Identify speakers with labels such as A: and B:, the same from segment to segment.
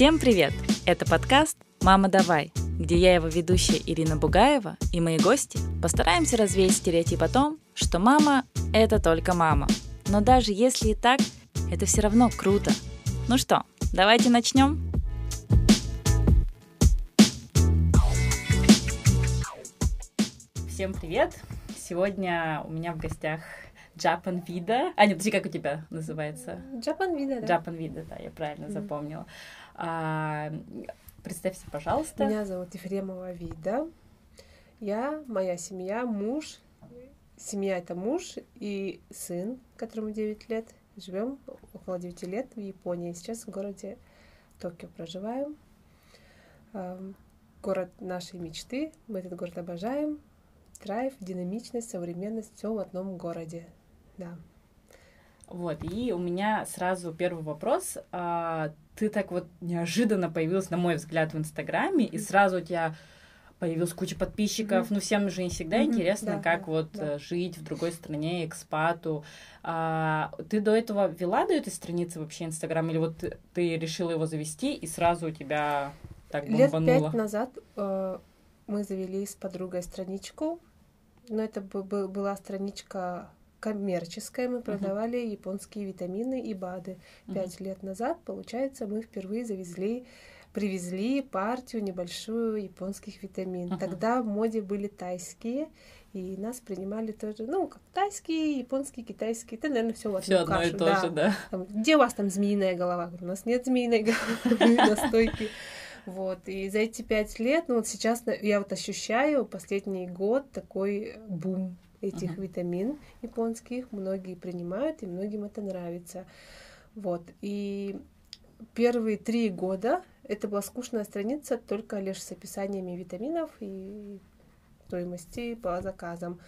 A: Всем привет! Это подкаст «Мама, давай», где я, его ведущая Ирина Бугаева и мои гости постараемся развеять стереотип о том, что мама – это только мама. Но даже если и так, это все равно круто. Ну что, давайте начнем? Всем привет! Сегодня у меня в гостях Japan Vida. А, нет, подожди, как у тебя называется?
B: Japan Vida, да.
A: Japan Vida, да, я правильно mm-hmm. запомнила. А, представься, пожалуйста.
B: Меня зовут Ефремова Вида. Я, моя семья, муж. Семья — это муж и сын, которому 9 лет. Живем около 9 лет в Японии. Сейчас в городе Токио проживаем. Город нашей мечты. Мы этот город обожаем. Драйв, динамичность, современность, все в одном городе. Да.
A: Вот, и у меня сразу первый вопрос. Ты так вот неожиданно появилась, на мой взгляд, в Инстаграме, и сразу у тебя появилась куча подписчиков. Mm-hmm. Ну, всем же не всегда mm-hmm. интересно, да, как да, вот да. Э, жить в другой стране, экспату. А, ты до этого вела до этой страницы вообще Инстаграм, или вот ты, ты решила его завести, и сразу у тебя так бомбануло?
B: Лет пять назад э, мы завели с подругой страничку, но это была страничка коммерческая. Мы продавали uh-huh. японские витамины и БАДы. Пять uh-huh. лет назад, получается, мы впервые завезли привезли партию небольшую японских витамин. Uh-huh. Тогда в моде были тайские, и нас принимали тоже, ну, как тайские, японские, китайские, это, наверное, все в одну
A: Все одно кашу. и то да. же, да.
B: Там, где у вас там змеиная голова? У нас нет змеиной головы на стойке. Вот, и за эти пять лет, ну вот сейчас я вот ощущаю последний год такой бум этих uh-huh. витамин японских. Многие принимают, и многим это нравится. Вот. И первые три года это была скучная страница, только лишь с описаниями витаминов и стоимости по заказам.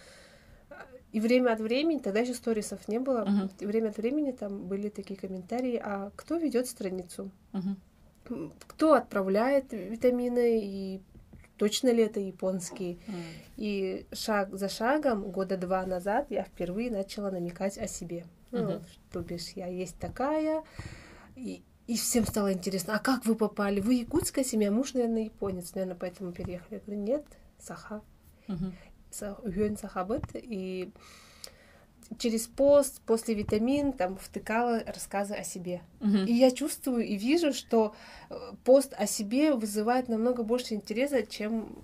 B: И время от времени, тогда еще сторисов не было, uh-huh. и время от времени там были такие комментарии, а кто ведет страницу? Uh-huh. Кто отправляет витамины и точно ли это японские. Mm. И шаг за шагом, года два назад, я впервые начала намекать о себе. Mm-hmm. Ну, то бишь, я есть такая. И, и всем стало интересно, а как вы попали? Вы якутская семья, муж, наверное, японец, наверное, поэтому переехали. Я говорю, нет, Саха. Mm-hmm. Сахабет. И через пост, после витамин, там втыкала рассказы о себе. Uh-huh. И я чувствую и вижу, что э, пост о себе вызывает намного больше интереса, чем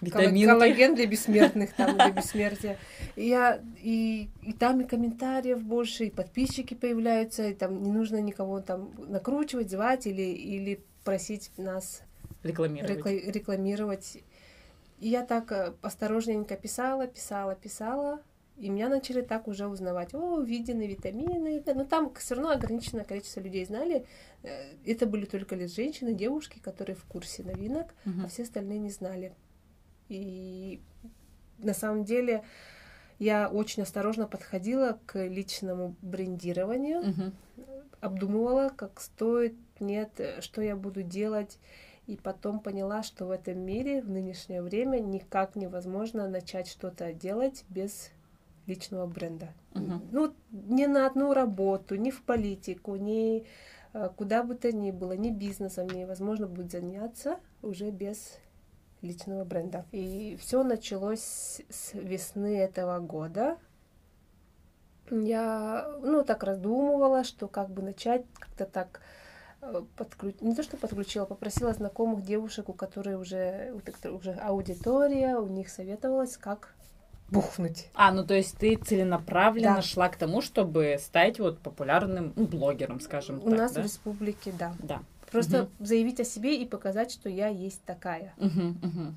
B: Витаминки. коллаген для бессмертных, там, для бессмертия. И, я, и, и там и комментариев больше, и подписчики появляются, и там не нужно никого там накручивать, звать или, или просить нас
A: рекламировать.
B: Рекла- рекламировать. И я так э, осторожненько писала, писала, писала, и меня начали так уже узнавать, о, видены витамины. Но там все равно ограниченное количество людей знали. Э, это были только лишь женщины, девушки, которые в курсе новинок, uh-huh. а все остальные не знали. И на самом деле я очень осторожно подходила к личному брендированию, uh-huh. обдумывала, как стоит, нет, что я буду делать. И потом поняла, что в этом мире в нынешнее время никак невозможно начать что-то делать без личного бренда. Uh-huh. Ну, не на одну работу, ни в политику, ни э, куда бы то ни было, ни бизнесом невозможно будет заняться уже без личного бренда. И все началось с весны этого года. Я, ну, так раздумывала, что как бы начать как-то так э, подключ... не то что подключила, попросила знакомых девушек, у которых уже, уже аудитория, у них советовалась, как бухнуть.
A: А, ну то есть ты целенаправленно да. шла к тому, чтобы стать вот популярным ну, блогером, скажем
B: У
A: так,
B: нас
A: да?
B: в республике, да.
A: Да.
B: Просто угу. заявить о себе и показать, что я есть такая.
A: Угу, угу.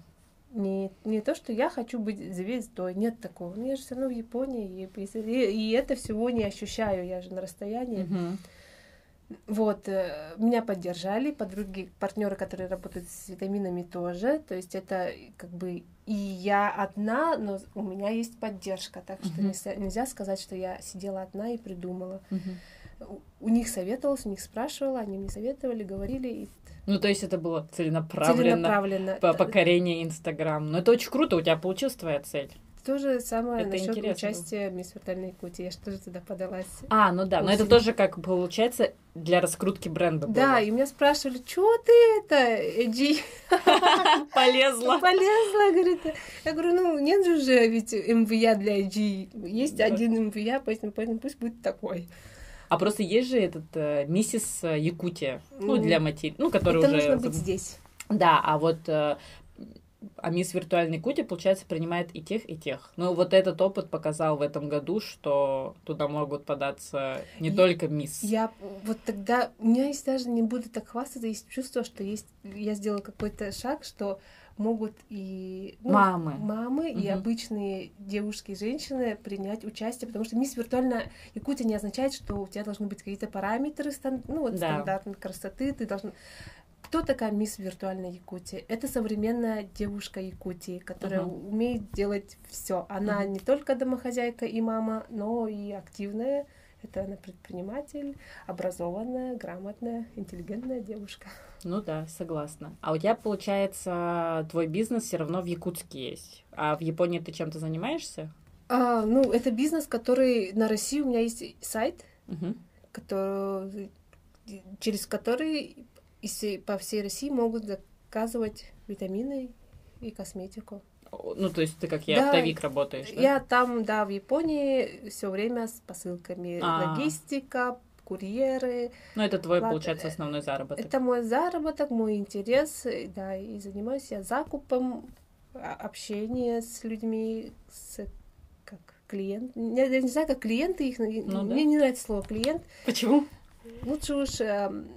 B: Не, не то, что я хочу быть звездой, нет такого. Ну, я же все равно в Японии, и, и, и это всего не ощущаю, я же на расстоянии.
A: Угу.
B: Вот, э, меня поддержали, подруги, партнеры, которые работают с витаминами тоже. То есть это как бы и я одна, но у меня есть поддержка, так что uh-huh. нельзя, нельзя сказать, что я сидела одна и придумала.
A: Uh-huh.
B: У, у них советовалась, у них спрашивала, они мне советовали, говорили. И...
A: Ну, то есть это было целенаправленно,
B: целенаправленно.
A: по покорение Инстаграм. Но это очень круто, у тебя получилась твоя цель.
B: То же самое
A: Это
B: насчет
A: интересно
B: участия Мисс Виртуальной Якутии. Я же тоже туда подалась.
A: А, ну да, но это тоже как получается для раскрутки бренда
B: Да,
A: было.
B: и меня спрашивали, что ты это, Эджи,
A: полезла.
B: полезла, говорит. Я говорю, ну, нет же уже ведь МВЯ для Эджи. Есть один МВЯ, поэтому, пусть будет такой.
A: А просто есть же этот э, миссис Якутия, ну,
B: Ну,
A: для матери, ну, который
B: Это
A: уже...
B: нужно быть здесь.
A: Да, а вот э, а мисс Виртуальной Якутия, получается, принимает и тех, и тех. Ну, вот этот опыт показал в этом году, что туда могут податься не
B: Я-
A: только мисс.
B: Я вот тогда, у меня есть даже, не буду так хвастаться, есть чувство, что есть, я сделала какой-то шаг, что могут и ну,
A: Мамы.
B: мамы и
A: Мгм.
B: обычные девушки и женщины принять участие, потому что мисс виртуальная Якутия не означает, что у тебя должны быть какие-то параметры, стан- ну вот
A: Да.
B: стандартной красоты, ты должна... Кто такая мисс виртуальная Якутия? Это современная девушка Якутии, которая
A: Мгм.
B: умеет делать все. Она
A: Мгм.
B: не только домохозяйка и мама, но и активная. Это она предприниматель, образованная, грамотная, интеллигентная девушка.
A: Ну да, согласна. А у тебя, получается, твой бизнес все равно в Якутске есть. А в Японии ты чем-то занимаешься?
B: А, ну, это бизнес, который на России у меня есть сайт,
A: Мгм.
B: который, через который и по всей России могут заказывать витамины и косметику.
A: Ну, то есть ты как
B: Да.
A: я оптовик работаешь, да?
B: Я там, да, в Японии все время с посылками.
A: А.
B: Логистика, курьеры.
A: Ну, это твой,
B: Ладно,
A: получается, основной заработок.
B: Это мой заработок, мой интерес, да, и занимаюсь я закупом, а- общение с людьми, с как клиент. Я, я не знаю, как клиенты их,
A: Ну да.
B: мне не нравится слово клиент.
A: Почему?
B: Лучше уж эм,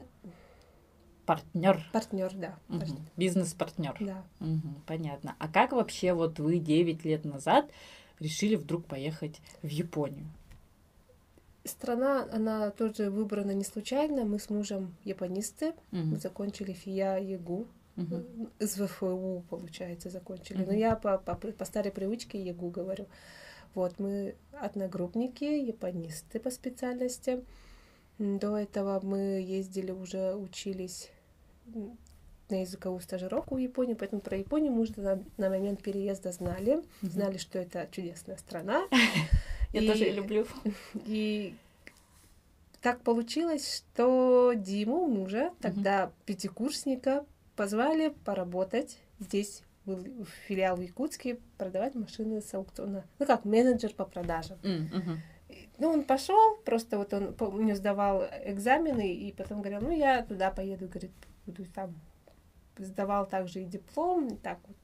A: Партнер.
B: партнер, да. Партнер,
A: Бизнес-партнер.
B: Да.
A: Мгм, понятно. А как вообще вот вы 9 лет назад решили вдруг поехать в Японию?
B: Страна, она тоже выбрана не случайно. Мы с мужем японисты.
A: Мгм,
B: Мы закончили ФИЯ ЕГУ.
A: мгм.
B: Из ВФУ, получается, закончили. Но
A: Мгм.
B: я по, по, по старой привычке ЕГУ говорю. Вот, мы одногруппники, японисты по специальности. До этого мы ездили уже, учились на языковую стажировку в Японии, поэтому про Японию мы уже на, на момент переезда знали.
A: Мгм.
B: Знали, что это чудесная страна.
A: Я тоже люблю.
B: И так получилось, что Диму, мужа, тогда пятикурсника, позвали поработать здесь, был филиал в Якутске, продавать машины с аукциона. Ну как, менеджер по продажам. Ну, он пошел, просто вот он по- не сдавал экзамены, и потом говорил, ну, я туда поеду, говорит, буду там. Сдавал также и диплом, и так вот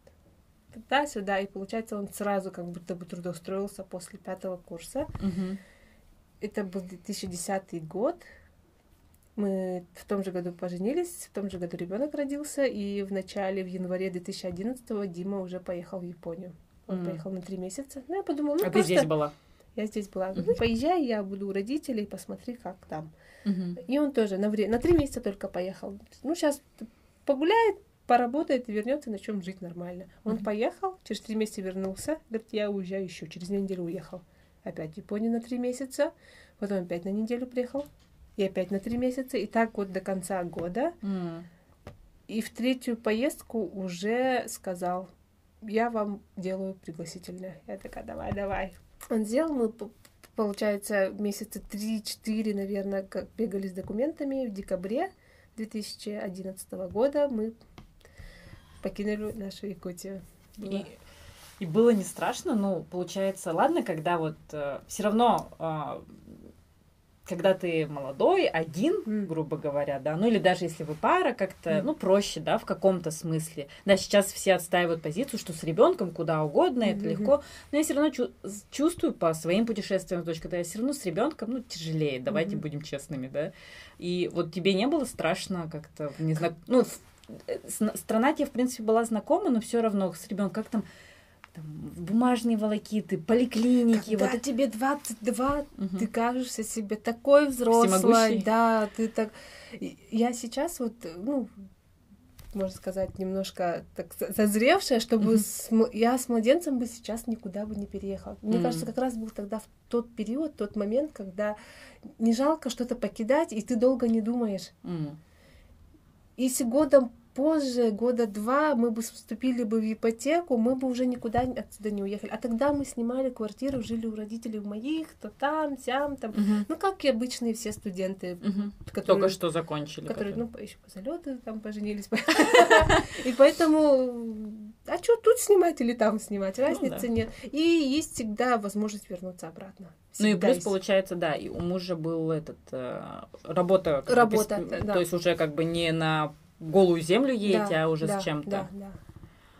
B: туда-сюда, и получается, он сразу как будто бы трудоустроился после пятого курса.
A: Мгм.
B: Это был 2010 год. Мы в том же году поженились, в том же году ребенок родился, и в начале, в январе 2011 Дима уже поехал в Японию. Он
A: Мгм.
B: поехал на три месяца. Ну, я подумала, ну,
A: А ты
B: просто
A: здесь была?
B: я здесь была.
A: Мгм.
B: Ну, поезжай, я буду у родителей, посмотри, как там. И он тоже на, вре- на три месяца только поехал. Ну, сейчас погуляет, поработает и вернется, на чем жить нормально. Он
A: Мгм.
B: поехал, через три месяца вернулся, говорит, я уезжаю еще, через неделю уехал. Опять в Японию на три месяца, потом опять на неделю приехал, и опять на три месяца, и так вот до конца года.
A: М.
B: И в третью поездку уже сказал, я вам делаю пригласительное. Я такая, давай, давай. Он сделал, мы, получается, месяца три-четыре, наверное, как бегали с документами. В декабре 2011 года мы покинули нашу Якутию. Было-
A: И, и было не страшно, ну, получается, ладно, когда вот все равно, а, когда ты молодой, один, грубо говоря, да, ну или даже если вы пара, как-то, ну, проще, да, в каком-то смысле. Да, сейчас все отстаивают позицию, что с ребенком куда угодно, это легко, но я все равно чу- с- чувствую по своим путешествиям, дочь, когда я все равно с ребенком, ну, тяжелее, давайте будем честными, да. И вот тебе не было страшно как-то, не знаю, ну, э, страна тебе, в принципе, была знакома, но все равно с ребенком, как там, там, бумажные волокиты, поликлиники,
B: Когда
A: вот
B: тебе 22,
A: Мгм.
B: ты кажешься себе такой взрослой, да, ты так... Я сейчас вот, ну, можно сказать, немножко так зазревшая, чтобы
A: Мгм.
B: с я с младенцем бы сейчас никуда бы не переехала. Мне
A: Мгм.
B: кажется, как раз был тогда в тот период, тот момент, когда не жалко что-то покидать, и ты долго не думаешь.
A: М.
B: И с годом позже, года два, мы бы вступили бы в ипотеку, мы бы уже никуда отсюда не уехали. А тогда мы снимали квартиру, жили у родителей моих, то там, сям, там.
A: Мгм.
B: Ну, как и обычные все студенты,
A: Мгм.
B: которые...
A: Только что закончили.
B: которые,
A: которые-
B: ну, еще по залету там поженились. И поэтому, а что тут снимать или там снимать? Разницы
A: да.
B: нет. И есть всегда возможность вернуться обратно.
A: Ну и плюс получается, да, и у мужа был этот э, работа,
B: Работа, да.
A: то есть уже как бы не на голую землю едете,
B: Да,
A: а уже
B: да,
A: с чем-то.
B: Да, да.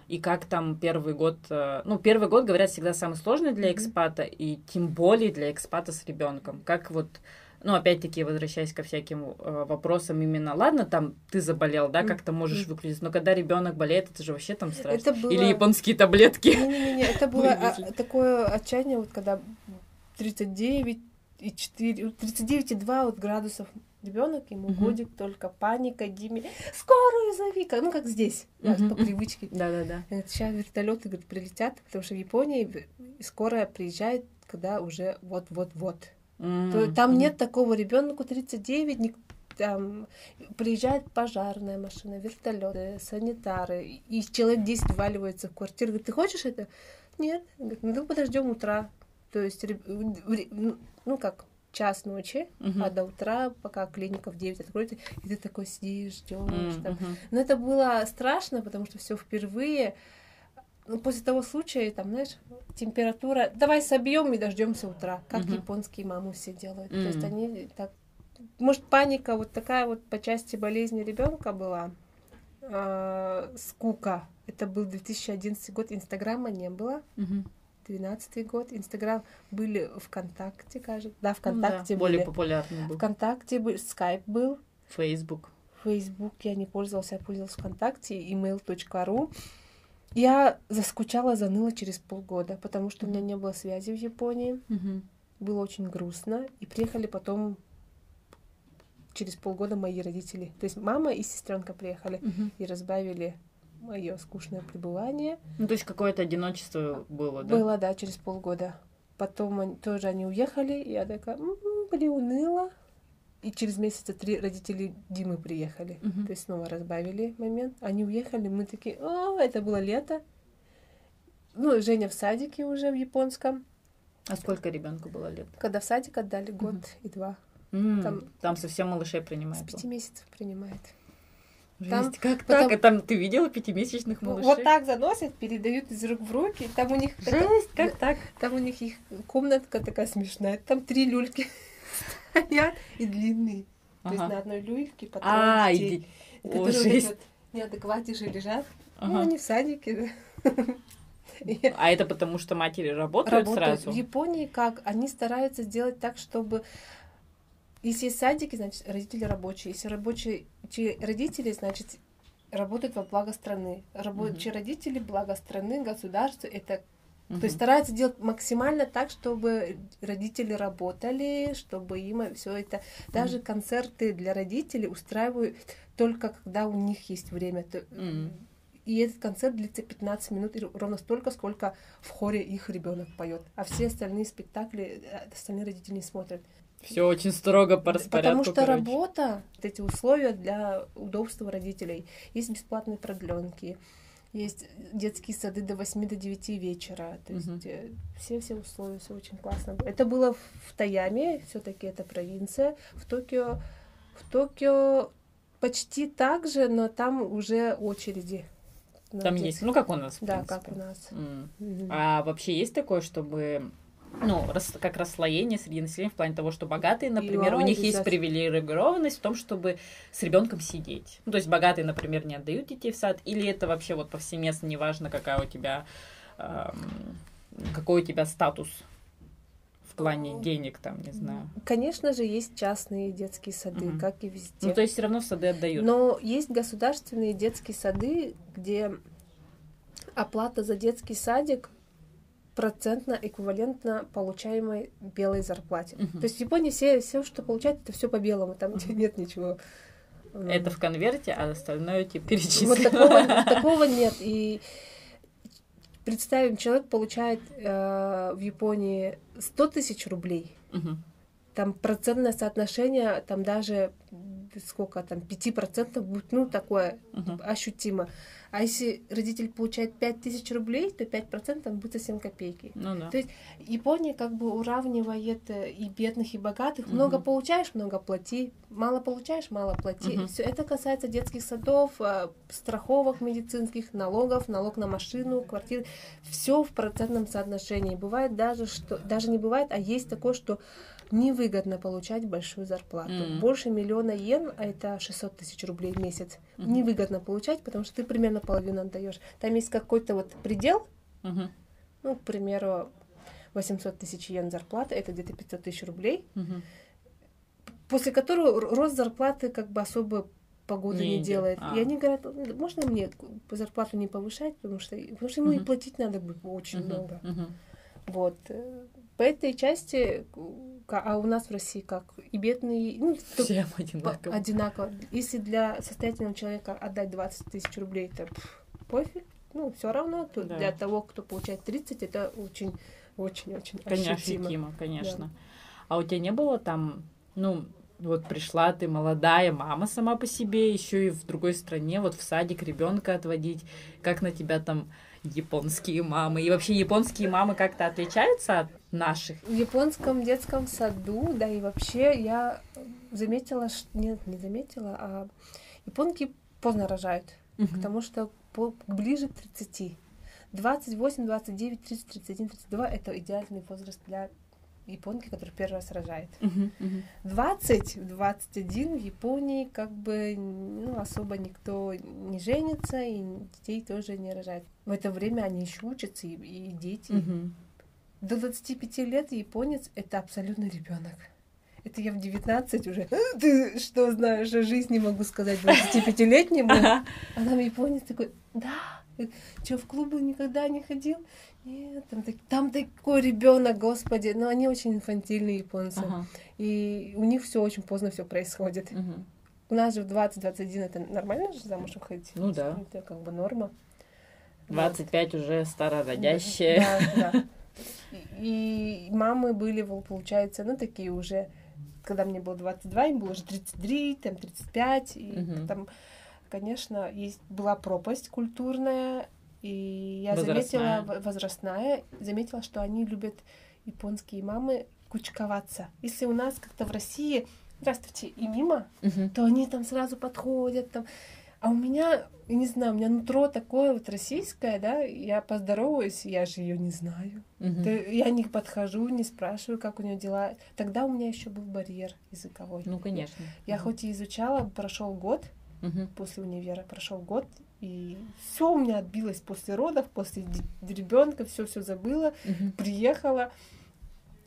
A: И как там первый год, э, ну первый год говорят всегда самый сложный для экспата и тем более для экспата с ребенком. Как вот ну, опять-таки, возвращаясь ко всяким э, вопросам именно, ладно, там ты заболел, да, как-то можешь
B: Мгм.
A: выключить, но когда ребенок болеет, это же вообще там страшно.
B: Это было...
A: Или японские таблетки.
B: Не-не-не, это было а, такое отчаяние, вот когда 39 и 4, 39,2 вот градусов ребенок, ему
A: Мгм.
B: годик, только паника, Диме, скорую зови, как- ну как здесь, да,
A: Мгм.
B: по привычке.
A: Да-да-да.
B: Сейчас вертолеты говорит, прилетят, потому что в Японии скорая приезжает, когда уже вот-вот-вот. То Там нет такого ребенку 39, ник- там приезжает пожарная машина, вертолеты, санитары, и человек 10 вваливается в квартиру. Говорит, ты хочешь это? Нет. Говорит, ну подождем утра. То есть, ну, ну как, час ночи,
A: Мгм.
B: а до утра, пока клиника в 9 откроется, и ты такой сидишь, ждешь.
A: М,
B: там. Но это было страшно, потому что все впервые. Ну, после того случая, там, знаешь, температура, давай собьем и дождемся утра, как
A: Мгм.
B: японские мамы все делают. То есть они так. Может, паника вот такая вот по части болезни ребенка была. А, скука. Это был 2011 год, Инстаграма не было.
A: Мгм.
B: 12 год. Инстаграм были ВКонтакте, кажется. Да,
A: Ну да,
B: ВКонтакте
A: более
B: были.
A: популярный был.
B: ВКонтакте был, Скайп был.
A: Facebook.
B: Facebook я не пользовалась, я пользовалась ВКонтакте, email.ru. Я заскучала, заныла через полгода, потому что у меня не было связи в Японии.
A: Мгм.
B: Было очень грустно. И приехали потом через полгода мои родители. То есть мама и сестренка приехали
A: Мгм.
B: и разбавили мое скучное пребывание.
A: Ну, то есть какое-то одиночество было, да?
B: Было, да, через полгода. Потом они, тоже они уехали, и я такая, «М, приуныла. И через месяца три родители Димы приехали.
A: Мгм.
B: То есть снова разбавили момент. Они уехали, мы такие, о, это было лето. Ну, Женя в садике уже в японском.
A: А сколько ребенку было лет?
B: Когда в садик отдали год
A: Мгм.
B: и два.
A: М,
B: Там-
A: Там совсем малышей
B: С
A: принимают.
B: пяти месяцев принимает.
A: Жесть,
B: там-
A: как
B: потом-
A: так? А там ты видела пятимесячных малышей?
B: Вот так заносят, передают из рук в руки. Там у них такая-
A: Жесть, как так?
B: Там у них их комнатка такая смешная. Там три люльки стоят и длинные. То есть на одной люльке по
A: А, и
B: детей,
A: О,
B: которые вот
A: жесть.
B: вот неадекватнейшие лежат. Ну, они в садике.
A: А это потому, что матери работают,
B: Работают.
A: сразу?
B: В Японии как? Они стараются сделать так, чтобы... Если есть садики, значит, родители рабочие. Если рабочие те родители, значит, работают во благо страны. Рабочие родители, благо страны, государства, это
A: Мгм.
B: то есть стараются делать максимально так, чтобы родители работали, чтобы им все это. Даже концерты для родителей устраивают только когда у них есть время.
A: Мгм.
B: И этот концерт длится 15 минут, ровно столько, сколько в хоре их ребенок поет. А все остальные спектакли э, остальные родители не смотрят.
A: Все очень строго по распорядку,
B: Потому что
A: короче.
B: работа, вот эти условия для удобства родителей. Есть бесплатные продленки, есть детские сады до 8 до 9 вечера. То есть э, все-все условия, все очень классно. было. Это было в Таяме, все-таки это провинция. В Токио, в Токио почти так же, но там уже очереди.
A: Там
B: детские-
A: есть, ну как у нас, в
B: Да,
A: принципе.
B: как у нас.
A: М.
B: Мгм.
A: А вообще есть такое, чтобы ну, рас- как расслоение среди населения в плане того, что богатые, например, у них есть привилегированность в том, чтобы с ребенком сидеть. Ну, то есть богатые, например, не отдают детей в сад, или это вообще вот повсеместно, неважно, какая у тебя, эм, какой у тебя статус в плане денег, там, не знаю.
B: Конечно же, есть частные детские сады,
A: Мгм.
B: как и везде.
A: Ну, то есть все равно в сады отдают.
B: Но есть государственные детские сады, где оплата за детский садик процентно эквивалентна получаемой белой зарплате.
A: Мгм.
B: То есть в Японии все, все, что получают, это все по белому, там нет ничего. м,
A: Это в конверте, а остальное типа
B: вот
A: перечислено.
B: такого, такого нет. И представим, человек получает э, в Японии 100 тысяч рублей.
A: Мгм.
B: там процентное соотношение, там даже сколько там, 5% будет, ну, такое
A: Мгм.
B: ощутимо. А если родитель получает 5000 рублей, то 5% будет совсем копейки.
A: Ну да.
B: То есть Япония как бы уравнивает э, и бедных, и богатых.
A: Мгм.
B: Много получаешь, много плати. Мало получаешь, мало плати.
A: Мгм.
B: Все это касается детских садов, э, страховок медицинских, налогов, налог на машину, квартиры. Все в процентном соотношении. Бывает даже, что даже не бывает, а есть такое, что невыгодно получать большую зарплату.
A: Мгм.
B: Больше миллиона йен, а это 600 тысяч рублей в месяц,
A: Мгм.
B: невыгодно получать, потому что ты примерно половину отдаешь. Там есть какой-то вот предел,
A: Мгм.
B: ну, к примеру, 800 тысяч йен зарплата, это где-то 500 тысяч рублей,
A: Мгм.
B: после которого рост зарплаты как бы особо погоды
A: Не
B: не, делает.
A: А.
B: И они говорят, «Ну, можно мне зарплату не повышать, потому что, потому что ему и
A: Мгм.
B: платить надо будет очень
A: Мгм.
B: много.
A: Мгм.
B: Вот. э, По этой части, а у нас в России как и бедные, ну, то-
A: Всем одинаково.
B: одинаково. Если для состоятельного человека отдать 20 тысяч рублей, это пф, пофиг, ну, все равно, то
A: Да.
B: для того, кто получает 30, это очень, очень, очень
A: Конечно,
B: ощутимо.
A: ощутимо, конечно. А у тебя не было там, ну, вот пришла ты молодая мама сама по себе, еще и в другой стране, вот в садик ребенка отводить, как на тебя там японские мамы. И вообще японские мамы как-то отличаются от наших?
B: В японском детском саду, да и вообще я заметила, ш- нет, не заметила, а японки поздно рожают, потому что по- ближе к 30. 28, 29, 30, 31, 32 это идеальный возраст для японки, которая первый раз рожает.
A: Мгм.
B: 20, 21 в Японии как бы ну, особо никто не женится и детей тоже не рожает. В это время они еще учатся, и, и дети.
A: Мгм.
B: До 25 лет японец это абсолютно ребенок. Это я в 19 уже. «А, Ты что знаешь о жизни, могу сказать 25-летнему.
A: Ага.
B: А там японец такой, да, что, в клубы никогда не ходил? Нет, там, так- там такой ребенок, господи. Но они очень инфантильные японцы.
A: Ага.
B: И у них все очень поздно все происходит.
A: Мгм.
B: У нас же в 20-21 это нормально же замуж выходить?
A: Ну да.
B: Это как бы норма.
A: 25 уже старородящие.
B: Да, да. И мамы были, получается, ну, такие уже, когда мне было 22, им было уже 33, там, 35. И
A: Мгм.
B: там, конечно, есть, была пропасть культурная, и я
A: Возрастная.
B: заметила, возрастная, заметила, что они любят, японские мамы, кучковаться. Если у нас как-то в России, здравствуйте, и мимо,
A: Мгм.
B: то они там сразу подходят, там. А у меня, я не знаю, у меня нутро такое вот российское, да, я поздороваюсь, я же ее не знаю.
A: Мгм.
B: То я не подхожу, не спрашиваю, как у нее дела. Тогда у меня еще был барьер языковой.
A: Ну, конечно.
B: Я
A: Мгм.
B: хоть и изучала, прошел год
A: Мгм.
B: после универа, прошел год, и все у меня отбилось после родов, после ребенка, все все забыла,
A: Мгм.
B: приехала.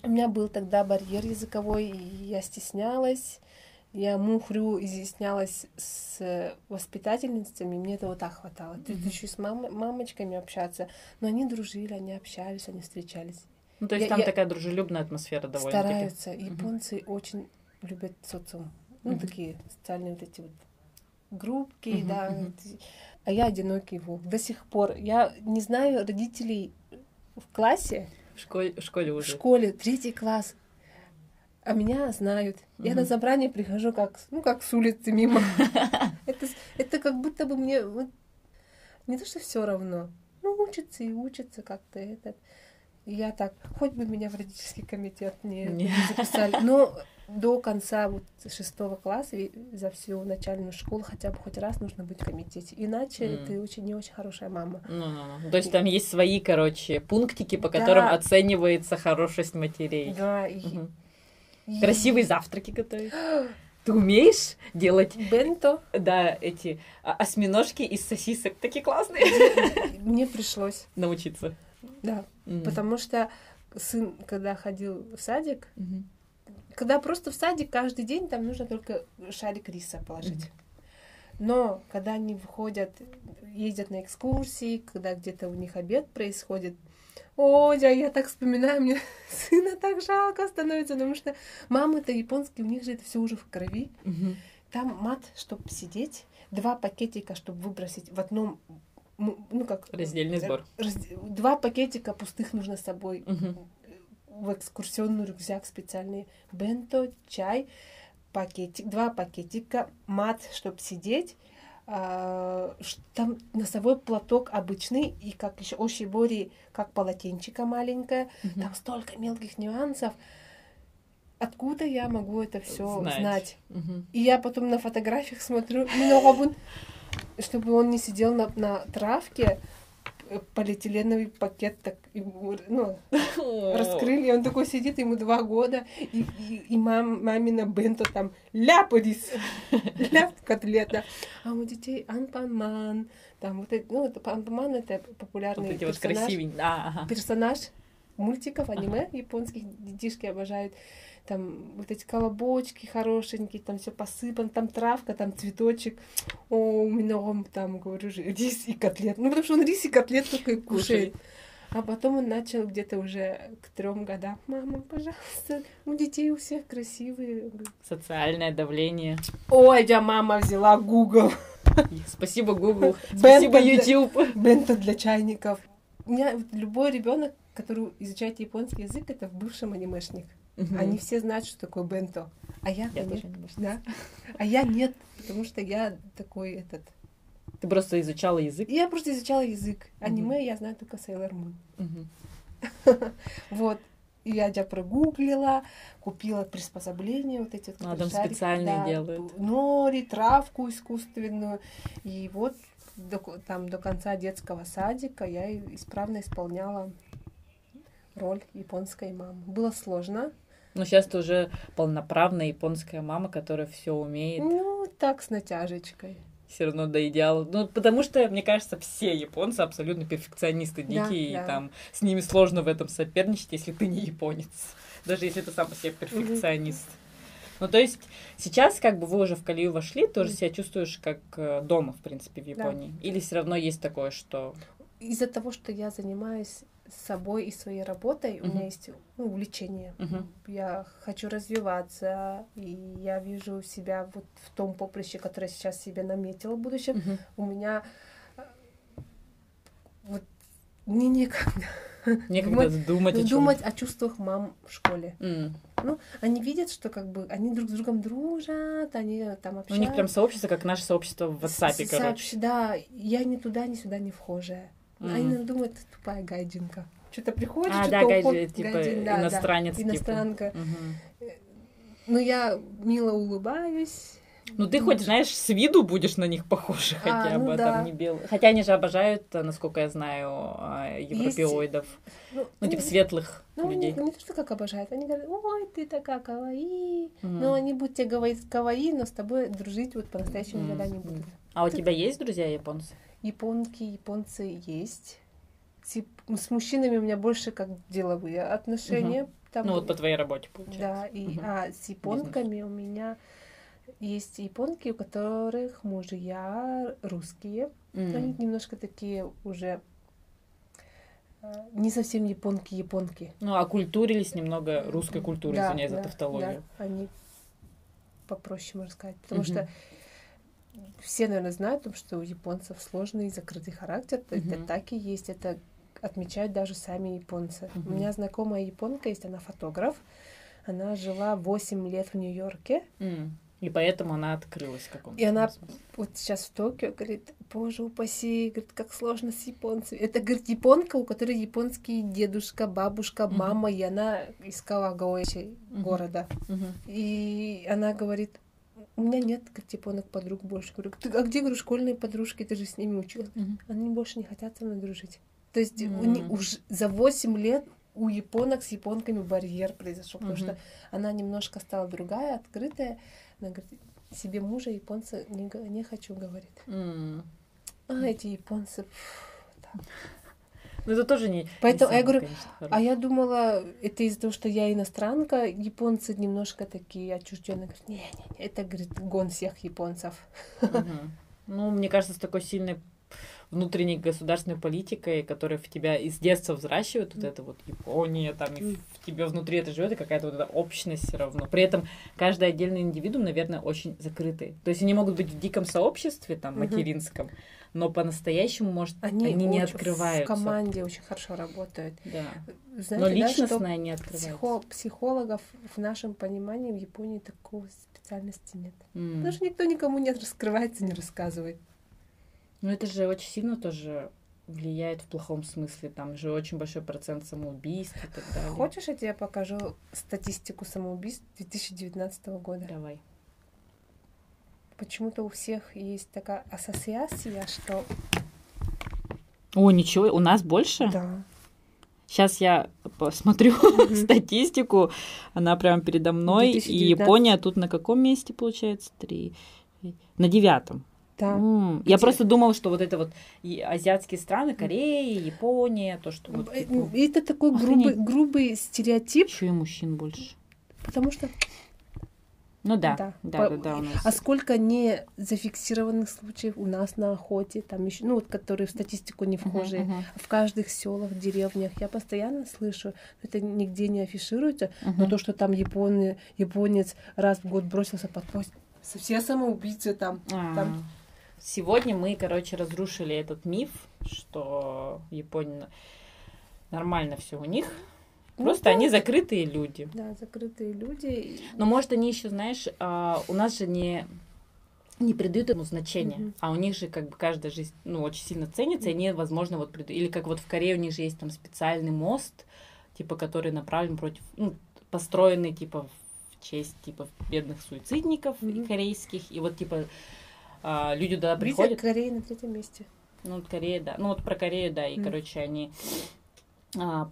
B: У меня был тогда барьер языковой, и я стеснялась. Я мухрю изъяснялась с воспитательницами, мне этого так хватало. Тут
A: Мгм.
B: еще с мам- мамочками общаться. Но они дружили, они общались, они встречались.
A: Ну, то есть
B: Я-
A: там
B: я-
A: такая дружелюбная атмосфера довольно-таки.
B: Стараются. Японцы очень любят социум. Ну,
A: Мгм.
B: такие социальные вот эти вот группки,
A: Мгм,
B: да. вот. А я одинокий волк. До сих пор. Я не знаю родителей в классе,
A: В школе, в школе
B: в
A: уже.
B: школе, третий класс. А меня знают. Я
A: Мгм.
B: на собрание прихожу как, ну, как с улицы мимо. Это, это как будто бы мне не то, что все равно. Ну, учится и учится как-то этот. Я так, хоть бы меня в родительский комитет не,
A: Не.
B: не записали. Но до конца вот шестого класса и за всю начальную школу хотя бы хоть раз нужно быть в комитете. Иначе
A: М.
B: ты очень не очень хорошая мама.
A: Ну, ну, ну. То есть там есть свои, короче, пунктики, по которым
B: Да.
A: оценивается хорошесть матерей.
B: Да, и,
A: Мгм.
B: и-
A: Красивые завтраки готовить. Ты умеешь делать,
B: Бенто
A: да, эти а, осьминожки из сосисок? Такие классные.
B: мне пришлось,
A: Научиться.
B: да.
A: М.
B: Потому что сын, когда ходил в садик,
A: Мгм.
B: Когда просто в садик каждый день, там нужно только шарик риса положить. Но когда они выходят, ездят на экскурсии, когда где-то у них обед происходит, ой, я, я так вспоминаю, мне сына так жалко становится, потому что мамы-то японские, у них же это все уже в крови. Там мат, чтобы сидеть, два пакетика, чтобы выбросить в одном, ну как...
A: Раздельный сбор.
B: разде- Два пакетика пустых нужно с собой. В экскурсионный рюкзак специальный бенто, чай, пакетик, два пакетика, мат, чтобы сидеть, а, там носовой платок обычный и как еще ошибори, как полотенчика маленькое.
A: Мгм.
B: Там столько мелких нюансов. Откуда я могу это все
A: Знать.
B: знать?
A: Мгм.
B: И я потом на фотографиях смотрю, много чтобы он не сидел на, на травке, полиэтиленовый пакет так ему, ну, раскрыли, и он такой сидит, ему два года, и, и, и мам, мамина бенто там ляпарис, ляп котлета, а у детей анпанман, там вот это, ну, это анпанман это
A: Вот
B: популярный
A: вот
B: персонаж,
A: красивенькие. А, ага.
B: персонаж мультиков, аниме японских, детишки обожают. Там вот эти колобочки хорошенькие, там все посыпано, там травка, там цветочек. О, у меня он там, говорю же, рис и котлет. Ну, потому что он рис и котлет только и кушает. А потом он начал где-то уже к трем годам. Мама, пожалуйста, у детей у всех красивые.
A: Социальное давление.
B: Ой, я мама взяла Google.
A: Спасибо, Google. Спасибо, YouTube.
B: Бенто для чайников. У меня любой ребенок, который изучает японский язык, это бывший анимешник. Они все знают, что такое бенто. А я,
A: Я тоже анимешница.
B: Да. А я нет, потому что я такой этот.
A: Ты просто изучала язык.
B: Я просто изучала язык. Аниме я знаю только Sailor Moon. Вот. И я тебя прогуглила, купила приспособления вот эти вот.
A: А, там
B: шарики,
A: специальные
B: да,
A: делают.
B: Нори, травку искусственную. И вот до, там до конца детского садика я исправно исполняла роль японской мамы. Было сложно.
A: Но сейчас ты уже полноправная японская мама, которая все умеет.
B: Ну, так, с натяжечкой.
A: все равно до идеала. Ну, потому что, мне кажется, все японцы абсолютно перфекционисты
B: Да,
A: дикие,
B: да.
A: и там с ними сложно в этом соперничать, если ты не японец. Даже если ты сам по себе перфекционист. Ну, то есть сейчас как бы вы уже в колею вошли, ты уже
B: Мгм.
A: себя чувствуешь как э, дома, в принципе, в
B: Да.
A: Японии. Или все равно есть такое, что...
B: Из-за того, что я занимаюсь собой и своей работой, у
A: Мгм.
B: меня есть ну, увлечение.
A: Мгм.
B: Я хочу развиваться, и я вижу себя вот в том поприще, которое сейчас себе наметила в будущем.
A: Мгм.
B: У меня э, вот мне некогда
A: Некогда думать о чем.
B: думать о чувствах мам в школе.
A: М.
B: Они видят, что как бы они друг с другом дружат, они там
A: У
B: общаются.
A: них прям сообщество, как наше сообщество в WhatsApp,
B: С-
A: короче.
B: сообщ- Да, я ни туда, ни сюда не вхожая.
A: М.
B: Они думают, тупая гайдинка. Что-то приходит,
A: А,
B: что-то
A: да, гайди,
B: уходит,
A: типа
B: гайдин, да, да.
A: иностранец, типа.
B: Иностранка.
A: Мгм.
B: Ну, я мило улыбаюсь.
A: Ну, ты хоть, знаешь, с виду будешь на них похожа
B: А,
A: хотя
B: ну
A: бы,
B: да.
A: там не белый. Хотя они же обожают, насколько я знаю, а, европеоидов. Ну, типа светлых
B: ну,
A: людей.
B: не то, что как обожают. Они говорят, ой, ты такая каваи.
A: Мгм.
B: Но они будут тебе говорить каваи, но с тобой дружить вот по-настоящему
A: Мгм.
B: никогда не будут.
A: А у тебя есть друзья японцы?
B: Японки, японцы есть. С, яп- с мужчинами у меня больше как деловые отношения. Там,
A: Ну, вот по твоей работе, получается.
B: Да, и
A: Мгм.
B: а с японками у меня есть японки, у которых мужья русские.
A: М.
B: Они немножко такие уже э, не совсем японки-японки.
A: Ну, окультурились немного русской культурой,
B: Да,
A: извиняюсь за
B: да,
A: тавтологию.
B: да, они попроще, можно сказать. Потому
A: Мгм.
B: что все, наверное, знают, что у японцев сложный и закрытый характер. Это
A: Мгм.
B: так и есть. Это отмечают даже сами японцы.
A: Мгм.
B: У меня знакомая японка есть, она фотограф. Она жила 8 лет в Нью-Йорке.
A: М. И поэтому она открылась в каком-то
B: И она-
A: смысле.
B: Вот сейчас в Токио говорит, боже упаси, говорит, как сложно с японцами. Это, говорит, японка, у которой японский дедушка, бабушка, мама, и она из Кавагоэчи
A: Мгм.
B: города.
A: Мгм.
B: И она говорит, у меня нет говорит, японок подруг больше. Говорю, ты, а где, говорю, школьные подружки, ты же с ними училась.
A: Мгм.
B: Они больше не хотят со мной дружить. То есть у
A: М.
B: них уж за 8 лет у японок с японками барьер произошел, потому
A: Мгм.
B: что она немножко стала другая, открытая. Она говорит, себе мужа японца не, не хочу, говорит.
A: М.
B: А эти японцы... пф, да.
A: Ну, это тоже не... не
B: Поэтому я
A: самый,
B: говорю,
A: конечно,
B: А я думала, это из-за того, что я иностранка, японцы немножко такие отчужденные. Говорят, не-не-не, это, говорит, гон всех японцев.
A: Мгм. Ну, мне кажется, с такой сильной внутренней государственной политикой, которая в тебя из детства взращивает, вот это вот Япония, там и в тебе внутри это живет, и какая-то вот эта общность все равно. При этом каждый отдельный индивидуум, наверное, очень закрытый. То есть они могут быть в диком сообществе, там, материнском, но по-настоящему, может, они, они не открываются.
B: В команде очень хорошо работают.
A: Да.
B: Знаете,
A: но личностное
B: да, что
A: не открывается.
B: Психо- психологов в нашем понимании в Японии такого специальности нет. Потому что никто никому не раскрывается, не рассказывает.
A: Ну, это же очень сильно тоже влияет в плохом смысле. Там же очень большой процент самоубийств и так далее.
B: Хочешь, я тебе покажу статистику самоубийств 2019 года?
A: Давай.
B: Почему-то у всех есть такая ассоциация, что
A: О, ничего, у нас больше?
B: да,
A: Сейчас я посмотрю
B: Мгм.
A: статистику. Она прямо передо мной. И
B: 2019.
A: Япония тут на каком месте получается? Три. На девятом.
B: да.
A: М, Я просто думала, что вот это вот и азиатские страны, Корея, Япония, то, что вот
B: Э,
A: типа,
B: Это такой грубый, грубый стереотип,
A: еще и мужчин больше.
B: потому что
A: Ну да,
B: Да.
A: да, да,
B: По-
A: да, у нас.
B: А сколько не зафиксированных случаев у нас на охоте, там еще, ну вот, которые в статистику не
A: Мгм,
B: вхожие,
A: мгм,
B: в каждых селах, деревнях. Я постоянно слышу, это нигде не афишируется, но
A: мгм.
B: то, что там японы, японец раз в год бросился под поезд, все самоубийцы там.
A: А,
B: там-
A: Сегодня мы, короче, разрушили этот миф, что Япония нормально все у них.
B: Ну
A: Просто
B: да.
A: они закрытые люди.
B: Да, закрытые люди.
A: Но может они еще, знаешь, а, у нас же не не придают ему значения,
B: Мгм.
A: а у них же как бы каждая жизнь, ну, очень сильно ценится, и они, возможно, вот придут. Или как вот в Корее у них же есть там специальный мост, типа, который направлен против, ну, построенный, типа, в честь, типа, бедных суицидников
B: Мгм.
A: корейских, и вот, типа, а, люди туда
B: Видите,
A: приходят,
B: Корея на третьем месте.
A: ну, вот Корея, да, ну, вот про Корею, да, и,
B: Мгм.
A: короче, они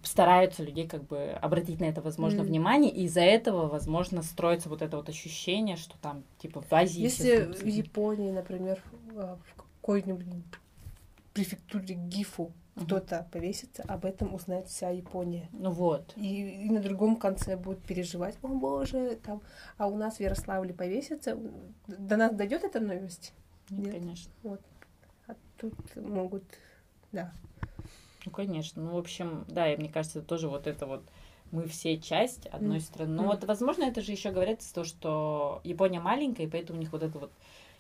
A: стараются людей как бы обратить на это, возможно,
B: Мгм.
A: внимание, и из-за этого, возможно, строится вот это вот ощущение, что там, типа, в Азии...
B: Если в. Японии, например, в в какой-нибудь префектуре Гифу
A: Мгм.
B: кто-то повесится, об этом узнает вся Япония.
A: Ну вот.
B: И, и на другом конце будут переживать, о боже, там, а у нас в Ярославле повесится. До нас дойдет эта новость?
A: Нет,
B: Нет.
A: конечно.
B: А тут могут, да.
A: Ну, конечно. Ну, в общем, да, и мне кажется, тоже вот это вот мы все часть одной
B: Мгм.
A: страны. Ну,
B: Мгм.
A: вот, возможно, это же еще говорят из того, что Япония маленькая, и поэтому у них вот это вот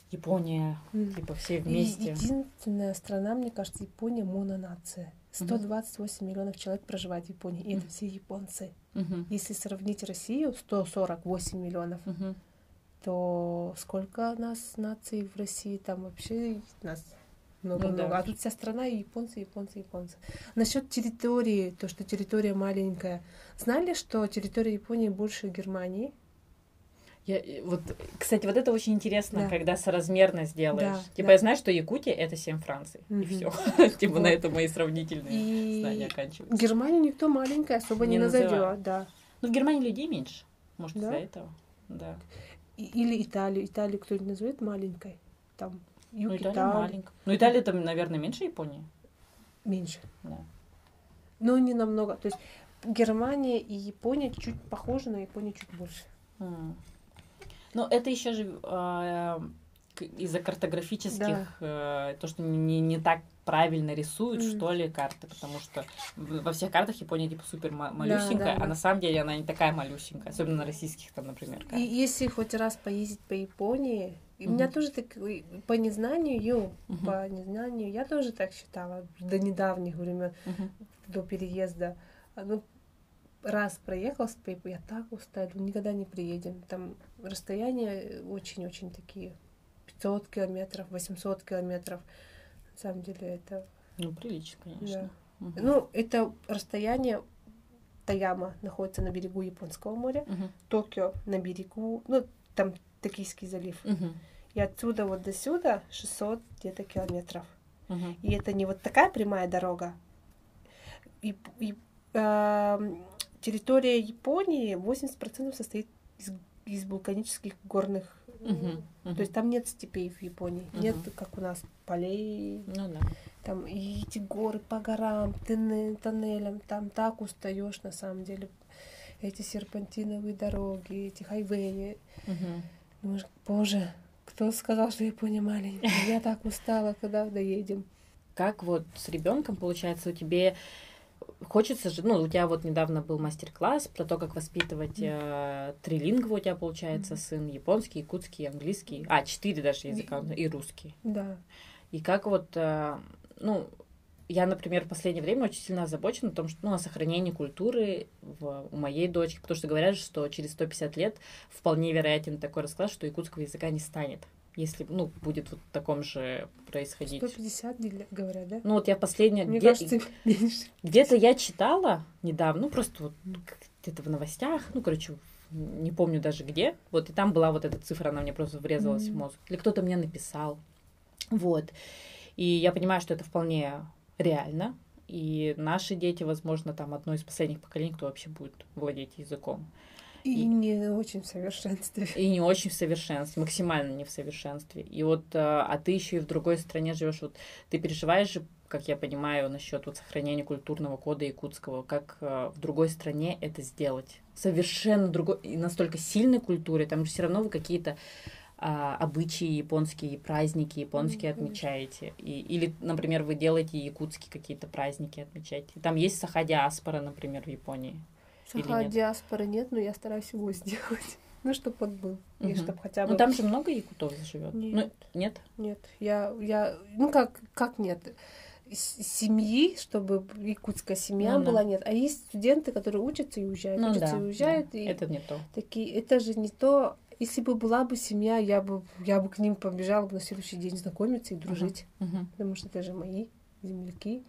A: Япония,
B: М.
A: типа, все
B: И
A: вместе.
B: единственная страна, мне кажется, Япония мононация. 128 миллионов человек проживает в Японии, и это
A: Мгм.
B: все японцы.
A: Мгм.
B: Если сравнить Россию, 148 миллионов,
A: Мгм.
B: то сколько нас наций в России? Там вообще нас много-много.
A: Ну да.
B: А тут вся страна и японцы, японцы, японцы. Насчет территории, то, что территория маленькая. Знали, что территория Японии больше Германии?
A: Я, вот, кстати, вот это очень интересно,
B: Да.
A: когда соразмерно сделаешь.
B: Да,
A: типа,
B: да.
A: я знаю, что Якутия это 7 Франций. И
B: Мгм.
A: все. Типа,
B: Вот.
A: на этом мои сравнительные
B: И
A: знания оканчиваются.
B: Германию никто маленькая особо не,
A: Не
B: назовет, да.
A: Ну, в Германии людей меньше. Может,
B: Да?
A: из-за этого. Да.
B: И- Или Италию. Италию кто-нибудь назовет маленькой? Там юг
A: Ну, Италия маленькая. Ну, Италия там, наверное, меньше Японии.
B: Меньше.
A: Да.
B: Но не намного. То есть Германия и Япония чуть похожи, но Япония чуть больше.
A: М. Ну, это еще же а, из-за картографических, э, то, что не, не так правильно рисуют,
B: Мгм.
A: что ли, карты, потому что во всех картах Япония типа супер ма- малюсенькая,
B: да, да.
A: а на самом деле она не такая малюсенькая, особенно на российских там, например,
B: И
A: картах.
B: если хоть раз поездить по Японии, и у
A: Мгм.
B: меня тоже так, по незнанию,
A: Мгм.
B: по незнанию, я тоже так считала до недавних времен,
A: Мгм.
B: до переезда. А, Ну, раз проехал по Японии, я так устала, никогда не приедем. Там расстояния очень-очень такие, 500 километров, 800 километров. На самом деле это
A: Ну, прилично, конечно. Мгм.
B: Ну, это расстояние Таяма находится на берегу Японского моря,
A: Мгм.
B: Токио на берегу, ну, там Токийский залив.
A: Мгм.
B: И отсюда вот до сюда 600 где-то километров.
A: Мгм.
B: И это не вот такая прямая дорога. И, и, эм, территория Японии 80% состоит из, из вулканических горных. э.
A: Мгм.
B: То есть там нет степей в Японии. Нет,
A: Мгм.
B: как у нас, полей,
A: Ну да.
B: там и эти горы по горам, тонне- тоннелям, там так устаешь на самом деле. Эти серпантиновые дороги, эти хайвеи.
A: Мгм.
B: Думаешь, боже, кто сказал, что Япония маленькая? Я так устала, когда доедем.
A: Как вот с ребенком получается у тебя хочется же, ну, у тебя вот недавно был мастер-класс про то, как воспитывать э, трилингво у тебя получается сын, японский, якутский, английский, а, четыре даже языка, и русский.
B: Да.
A: И как вот, э, ну, я, например, в последнее время очень сильно озабочена о том, что, ну, о сохранении культуры в, у моей дочки, потому что говорят, что через 150 лет вполне вероятен такой расклад, что якутского языка не станет если, ну, будет вот в таком же происходить.
B: 150 говорят, да?
A: Ну, вот я последняя...
B: Мне где... кажется.
A: Где-то я читала недавно, ну, просто вот где-то в новостях, ну, короче, не помню даже где, вот, и там была вот эта цифра, она мне просто врезалась mm-hmm. в мозг. Или кто-то мне написал. Вот. И я понимаю, что это вполне реально, и наши дети, возможно, там одно из последних поколений, кто вообще будет владеть языком.
B: И, и не очень в совершенстве.
A: И не очень в совершенстве, максимально не в совершенстве. И вот, э, а ты еще и в другой стране живешь, вот ты переживаешь же, как я понимаю, насчет вот сохранения культурного кода якутского, как э, в другой стране это сделать? Совершенно другой, и настолько сильной культуры, там же все равно вы какие-то а, обычаи японские, праздники японские mm-hmm. отмечаете. И, или, например, вы делаете якутские какие-то праздники, отмечаете. Там есть саха-диаспора, например, в Японии.
B: Саха диаспоры нет, но я стараюсь его сделать. Ну, чтобы он был. Угу. И чтобы хотя бы...
A: Ну, там же много якутов живет.
B: Нет.
A: Ну, нет?
B: Нет. Я, я... Ну, как, как нет? семьи, чтобы якутская семья ну, была, да. нет. А есть студенты, которые учатся и уезжают, ну, учатся да, и уезжают.
A: Да.
B: И
A: это не то.
B: Такие, это же не то. Если бы была бы семья, я бы, я бы к ним побежала бы на следующий день знакомиться и дружить. Uh-huh. Uh-huh. Потому что это же мои земляки.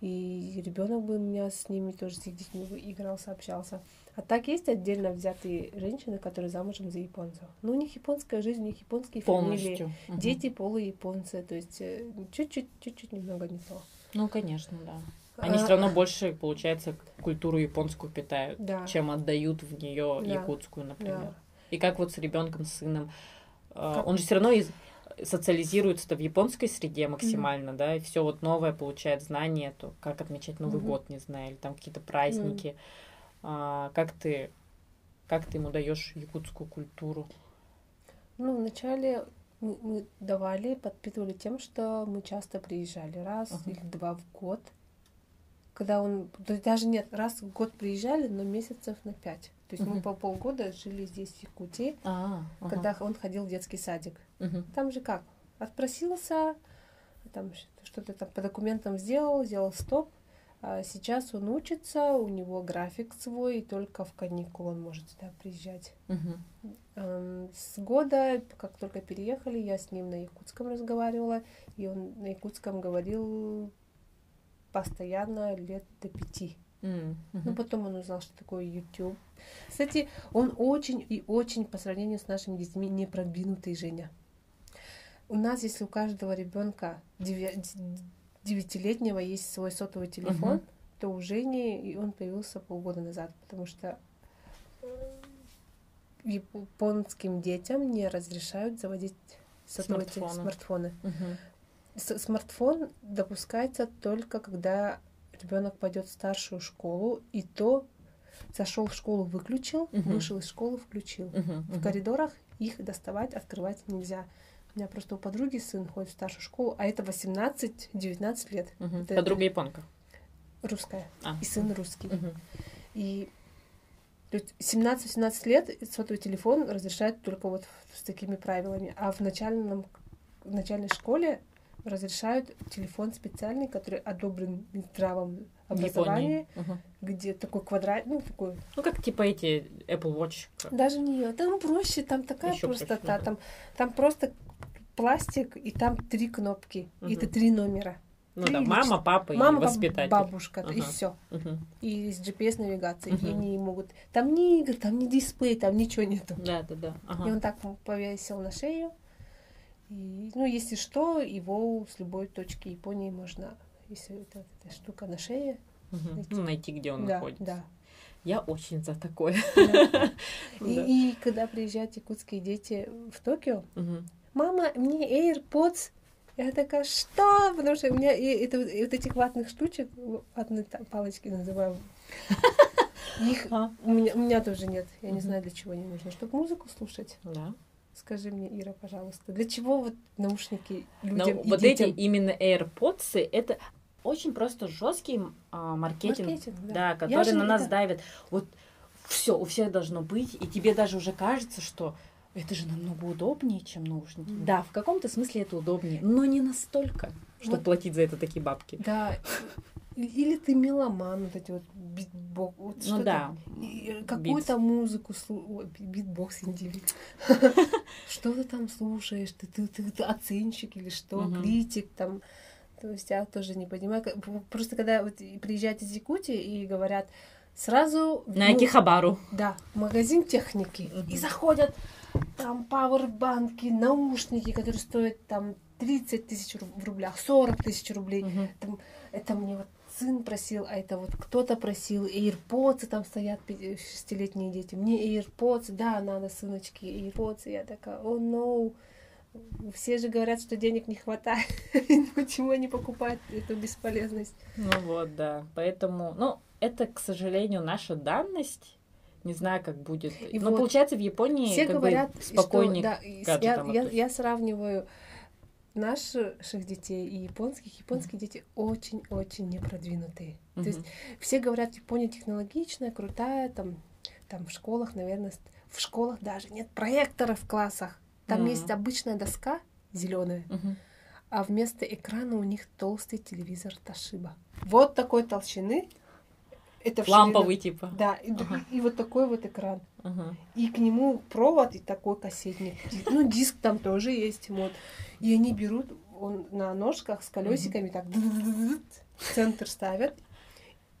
B: И ребенок бы у меня с ними тоже, с их детьми бы играл, сообщался. А так есть отдельно взятые женщины, которые замужем за японцев. Но у них японская жизнь, у них японские Полностью. фамилии, угу. дети полуяпонцы, то есть э, чуть-чуть, чуть-чуть немного не то.
A: Ну, конечно, да. Они а... все равно больше, получается, культуру японскую питают,
B: да.
A: чем отдают в нее да. якутскую, например. Да. И как вот с ребенком, с сыном, а, как... он же все равно из социализируется-то в японской среде максимально, mm-hmm. да, и все вот новое получает знание, то как отмечать Новый mm-hmm. год, не знаю, или там какие-то праздники. Mm-hmm. А, как ты как ты ему даешь якутскую культуру?
B: Ну, вначале мы, мы давали, подпитывали тем, что мы часто приезжали раз uh-huh. или два в год. Когда он, даже нет, раз в год приезжали, но месяцев на пять. То есть uh-huh. мы по полгода жили здесь, в Якутии,
A: uh-huh.
B: когда он ходил в детский садик.
A: Uh-huh.
B: Там же как? Отпросился, там что-то там по документам сделал, сделал стоп. А сейчас он учится, у него график свой, и только в каникулы он может сюда приезжать.
A: Uh-huh.
B: С года, как только переехали, я с ним на якутском разговаривала, и он на якутском говорил постоянно лет до пяти.
A: Mm-hmm.
B: Ну, потом он узнал, что такое YouTube. Кстати, он очень и очень по сравнению с нашими детьми не продвинутый, Женя. У нас, если у каждого ребенка девятилетнего есть свой сотовый телефон, uh-huh. то у Жени он появился полгода назад, потому что японским детям не разрешают заводить сотовые смартфоны. смартфоны.
A: Uh-huh.
B: Смартфон допускается только когда ребенок пойдет в старшую школу, и то зашел в школу, выключил, uh-huh. вышел из школы, включил.
A: Uh-huh.
B: В коридорах их доставать, открывать нельзя. У меня просто у подруги сын ходит в старшую школу, а это 18-19 лет.
A: Uh-huh.
B: Это,
A: Подруга японка?
B: Русская.
A: А.
B: И сын русский.
A: Uh-huh.
B: И то есть 17-18 лет сотовый телефон разрешают только вот с такими правилами. А в начальном в начальной школе разрешают телефон специальный, который одобрен Минздравом образования,
A: угу.
B: где такой квадрат, ну такой.
A: Ну как типа эти Apple Watch.
B: Даже не, там проще, там такая Еще простота, проще, там там просто пластик и там три кнопки, угу. и это три номера.
A: Ну да, мама, папа
B: мама,
A: и воспитатель.
B: бабушка,
A: uh-huh.
B: и все.
A: Uh-huh.
B: И с GPS-навигацией.
A: Uh-huh.
B: И они могут... Там ни игр, там ни дисплей, там ничего нету.
A: Да, да, да.
B: Uh-huh. И он так повесил на шею. И, ну, если что, его с любой точки Японии можно, если это, эта штука на шее,
A: угу. найти. Ну, найти, где он
B: да,
A: находится.
B: Да.
A: Я очень за такое.
B: Да. И, и когда приезжают якутские дети в Токио,
A: угу.
B: мама, мне AirPods. Я такая, что? Потому что у меня и, это, и вот этих ватных штучек, ватные палочки называю, их а? у, меня, у меня тоже нет. Я не знаю, для чего они нужны. Чтобы музыку слушать.
A: Да.
B: Скажи мне, Ира, пожалуйста, для чего вот наушники людям
A: Но
B: и
A: вот
B: детям?
A: эти именно AirPods, это очень просто жесткий а, маркетинг,
B: маркетинг да.
A: да, который на нас это... давит. Вот все, у всех должно быть, и тебе даже уже кажется, что это же намного удобнее, чем наушники. Mm. Да, в каком-то смысле это удобнее, но не настолько, чтобы вот. платить за это такие бабки.
B: Да. Или ты меломан, вот эти вот битбокс. Вот
A: ну да.
B: Какую-то музыку слушаешь. Битбокс индивид. Что ты там слушаешь? Ты, ты, ты, ты оценщик или что? Критик там. То есть я тоже не понимаю. Просто когда вот приезжают из Якутии и говорят, сразу...
A: На ну, Акихабару.
B: Да, магазин техники. Угу. И заходят там пауэрбанки, наушники, которые стоят там 30 тысяч в рублях, 40 тысяч рублей. Угу. Там, это мне вот сын просил, а это вот кто-то просил. AirPods там стоят шестилетние дети. Мне AirPods, да, надо, сыночки, AirPods. Я такая, о, oh, no. Все же говорят, что денег не хватает. Почему они покупают эту бесполезность?
A: Ну вот, да. Поэтому, ну, это, к сожалению, наша данность. Не знаю, как будет. И Но вот получается в Японии
B: все
A: как
B: говорят,
A: бы спокойнее.
B: Что, да, я, я, я сравниваю наших детей и японских. Японские mm-hmm. дети очень-очень непродвинутые. Mm-hmm. То есть все говорят, Япония технологичная, крутая, там, там в школах, наверное, в школах даже нет проекторов в классах. Там mm-hmm. есть обычная доска зеленая, mm-hmm. а вместо экрана у них толстый телевизор Ташиба. Вот такой толщины
A: это Ламповый типа.
B: Да, и, ага. и, и вот такой вот экран. Ага. И к нему провод и такой кассетник. Ну, диск там тоже есть. Вот. И они берут он на ножках с колесиками так центр ставят.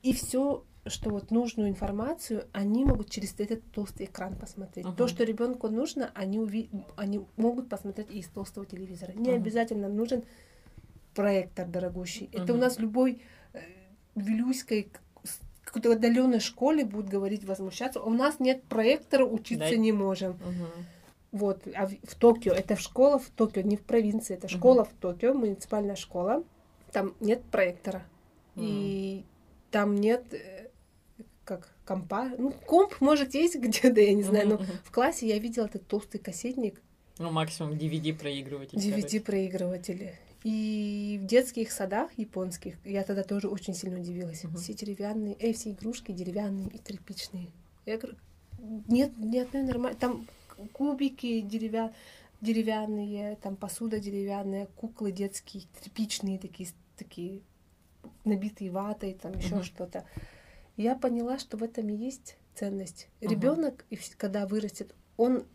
B: И все, что вот нужную информацию, они могут через этот толстый экран посмотреть. Uh-huh. То, что ребенку нужно, они, уви... они могут посмотреть из толстого телевизора. Не uh-huh. обязательно нужен проектор дорогущий. Uh-huh. Это у нас любой э, Вилюйской какой-то отдаленной школе будут говорить, возмущаться. У нас нет проектора, учиться да. не можем. Угу. Вот, а в, в Токио, это школа в Токио, не в провинции, это школа угу. в Токио, муниципальная школа. Там нет проектора. Угу. И там нет э, как компа. Ну, комп, может, есть где-то, я не знаю, но в классе я видела этот толстый кассетник.
A: Ну, максимум DVD-проигрыватель.
B: DVD-проигрыватели. И в детских садах японских, я тогда тоже очень сильно удивилась, uh-huh. все деревянные, э, все игрушки деревянные и тряпичные. Я говорю, нет, нет, ну нормально, там кубики деревя... деревянные, там посуда деревянная, куклы детские, тряпичные такие, такие набитые ватой, там еще uh-huh. что-то. Я поняла, что в этом и есть ценность. Uh-huh. Ребенок, когда вырастет, он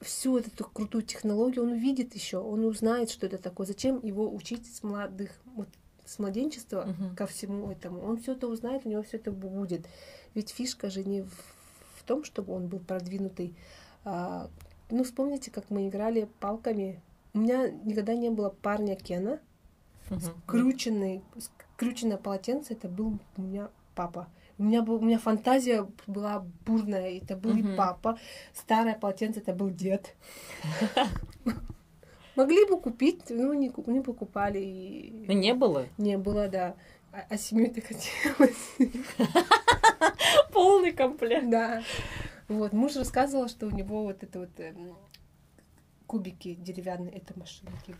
B: всю эту крутую технологию он увидит еще, он узнает, что это такое. Зачем его учить с молодых, вот, с младенчества uh-huh. ко всему этому? Он все это узнает, у него все это будет. Ведь фишка же не в, в том, чтобы он был продвинутый. А, ну, вспомните, как мы играли палками. У меня никогда не было парня Кена. Uh-huh. Скрученный, скрученное полотенце, это был у меня папа. У меня, был, у меня фантазия была бурная. Это был uh-huh. папа. Старое полотенце это был дед. Могли бы купить, но не, не покупали.
A: Ну, не было?
B: Не было, да. А, а семью ты хотелось.
A: Полный комплект.
B: Да. Вот, муж рассказывал, что у него вот это вот эм, кубики деревянные, это машинки.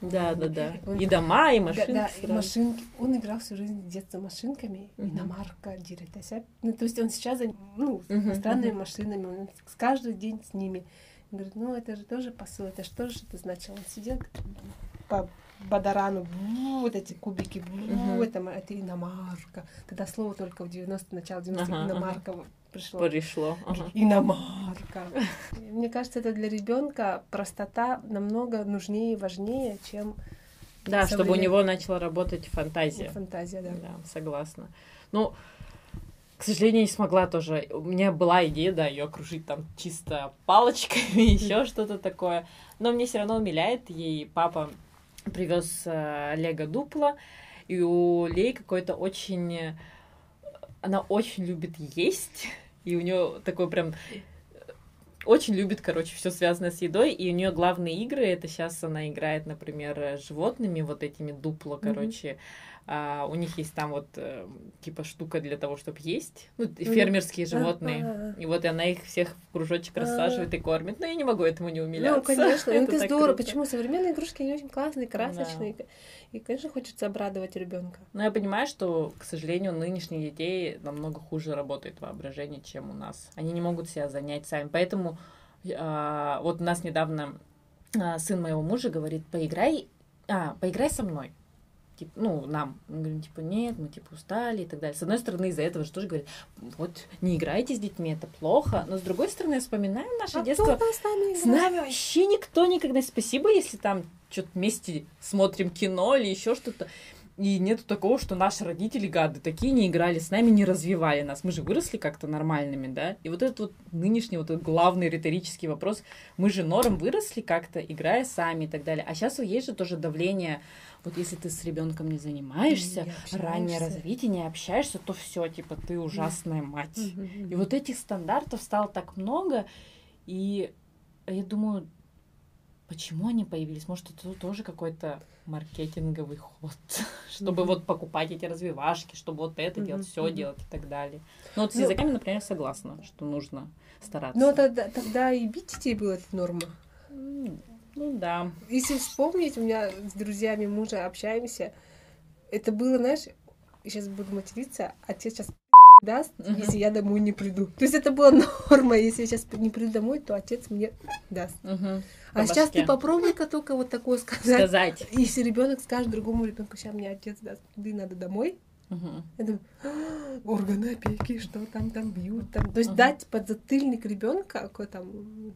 A: Да, да, да. Он, и дома, и машинки. Да,
B: да и машинки. Он играл всю жизнь в детстве машинками. Uh-huh. Иномарка, директася. Ну, то есть он сейчас, ну, uh-huh, иностранными uh-huh. машинами, он каждый день с ними. Он говорит, ну, это же тоже посыл, это же тоже что-то значило. Он сидел по Бадарану, вот эти кубики, uh-huh. это, это иномарка. Тогда слово только в 90 начало 90 uh-huh, иномарка uh-huh пришло.
A: Пришло.
B: Ага. Иномарка. Мне кажется, это для ребенка простота намного нужнее и важнее, чем
A: да, чтобы у него начала работать фантазия.
B: Фантазия, да.
A: Да, согласна. Ну, к сожалению, не смогла тоже. У меня была идея, да, ее окружить там чисто палочками, еще что-то такое. Но мне все равно умиляет. Ей папа привез э, Лего Дупло, и у Лей какой-то очень она очень любит есть, и у нее такой прям очень любит, короче, все связанное с едой, и у нее главные игры, это сейчас она играет, например, животными, вот этими дупло, короче, mm-hmm. А, у них есть там вот э, типа штука для того, чтобы есть, ну, фермерские животные, mm-hmm. и вот она их всех в кружочек рассаживает и кормит, но я не могу этому не умиляться.
B: Ну, конечно, это, это здорово, круто. почему современные игрушки, они очень классные, красочные, да. И, конечно, хочется обрадовать ребенка.
A: Но я понимаю, что, к сожалению, у нынешних детей намного хуже работает воображение, чем у нас. Они не могут себя занять сами. Поэтому а, вот у нас недавно а, сын моего мужа говорит, поиграй, а, поиграй со мной. Типа, ну, нам. Мы говорим, типа, нет, мы, типа, устали и так далее. С одной стороны, из-за этого же тоже говорят, вот, не играйте с детьми, это плохо. Но с другой стороны, вспоминаю наше
B: А
A: детство.
B: с нами
A: С нами вообще никто никогда. Спасибо, если там что-то вместе смотрим кино или еще что-то. И нету такого, что наши родители гады такие не играли с нами, не развивали нас. Мы же выросли как-то нормальными, да? И вот этот вот нынешний вот этот главный риторический вопрос. Мы же норм выросли как-то, играя сами и так далее. А сейчас есть же тоже давление. Вот если ты с ребенком не занимаешься,
B: Не
A: раннее развитие, не общаешься, то все, типа, ты ужасная мать.
B: Мгм.
A: И вот этих стандартов стало так много, и я думаю, почему они появились? Может, это тоже какой-то маркетинговый ход, чтобы
B: Мгм.
A: вот покупать эти развивашки, чтобы вот это делать,
B: Мгм,
A: все
B: мгм.
A: делать и так далее. Ну вот с
B: Ну-
A: языками, например, согласна, что нужно стараться.
B: Но тогда, тогда и бить детей было это норма.
A: М, Ну да.
B: Если вспомнить, у меня с друзьями мужа общаемся, это было, знаешь, сейчас буду материться, отец сейчас даст,
A: Мгм.
B: если я домой не приду. То есть это была норма, если я сейчас не приду домой, то отец мне даст.
A: Мгм.
B: А сейчас
A: башке.
B: ты попробуй-ка только вот такое сказать.
A: Сказать.
B: Если ребенок скажет другому ребенку, сейчас мне отец даст, ты надо домой,
A: Мгм.
B: я думаю, «А, органы опеки, что там там бьют, там. То есть
A: Мгм.
B: дать подзатыльник ребенка, какой там.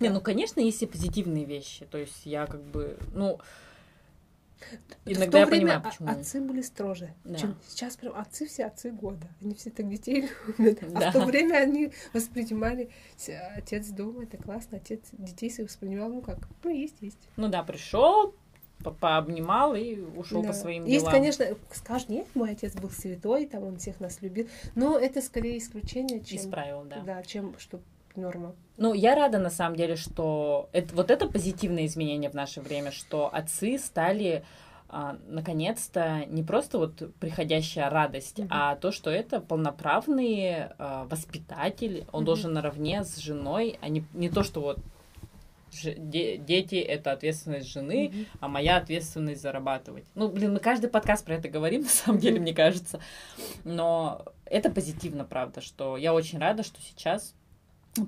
A: Не, ну, конечно, есть и позитивные вещи. То есть я как бы, ну, иногда
B: то
A: я
B: время
A: понимаю, почему.
B: отцы были строже,
A: Да.
B: чем сейчас прям отцы все отцы года. Они все так детей любят. А
A: Да.
B: в то время они воспринимали с- отец дома, это классно, отец детей своих воспринимал, ну как, ну есть, есть.
A: Ну да, пришел, по- пообнимал и ушел
B: Да.
A: по своим
B: Есть,
A: делам.
B: конечно, скажешь, нет, мой отец был святой, там он всех нас любил, но это скорее исключение, чем,
A: Из правил, да.
B: да, чем что норма.
A: Ну, я рада, на самом деле, что это, вот это позитивное изменение в наше время, что отцы стали а, наконец-то не просто вот приходящая радость,
B: Мгм.
A: а то, что это полноправный а, воспитатель, он
B: Мгм.
A: должен наравне с женой, а не, не то, что вот де- дети это ответственность жены,
B: Мгм.
A: а моя ответственность зарабатывать. Ну, блин, мы каждый подкаст про это говорим, на самом деле, мне кажется. Но это позитивно, правда, что я очень рада, что сейчас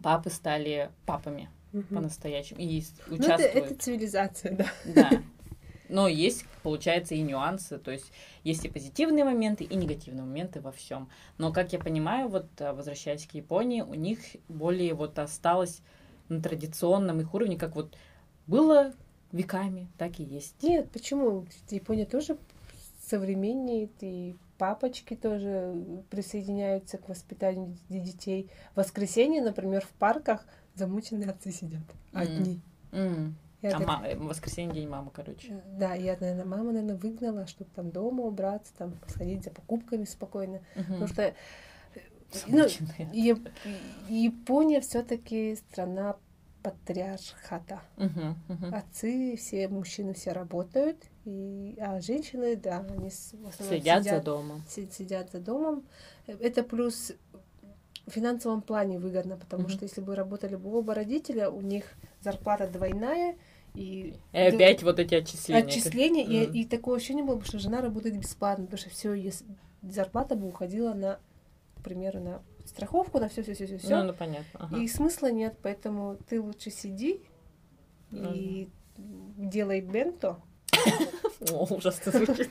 A: папы стали папами
B: Мгм.
A: по-настоящему и с-
B: Ну, это,
A: участвуют.
B: это цивилизация, да.
A: Да. Но есть, получается, и нюансы, то есть есть и позитивные моменты, и негативные моменты во всем. Но, как я понимаю, вот э, возвращаясь к Японии, у них более вот осталось на традиционном их уровне, как вот было веками, так и есть.
B: Нет, почему? Япония тоже современнее, и папочки тоже присоединяются к воспитанию детей. В воскресенье, например, в парках замученные отцы сидят одни.
A: М.
B: Я
A: А
B: так-
A: ма- э, воскресенье день мамы, короче.
B: Да, я, наверное, мама, наверное, выгнала, чтобы там дома убраться, там сходить за покупками спокойно. Потому что э, ну,
A: Замученные.
B: Яп- Япония все-таки страна патриархата.
A: Мгм, мгм.
B: Отцы, все мужчины все работают, и, а женщины, да, они в основном
A: Следят за домом.
B: си- сидят за домом. Это плюс в финансовом плане выгодно, потому
A: Мгм.
B: что если бы работали бы оба родителя, у них зарплата двойная, и
A: И опять вот эти отчисления.
B: отчисления, и,
A: Мгм.
B: и такое ощущение было бы, что жена работает бесплатно, потому что все, зарплата бы уходила на, к примеру, на страховку, на все, все, все, все,
A: Ну, ну, понятно. ага.
B: И смысла нет, поэтому ты лучше сиди и делай бенто.
A: О, ужасно звучит.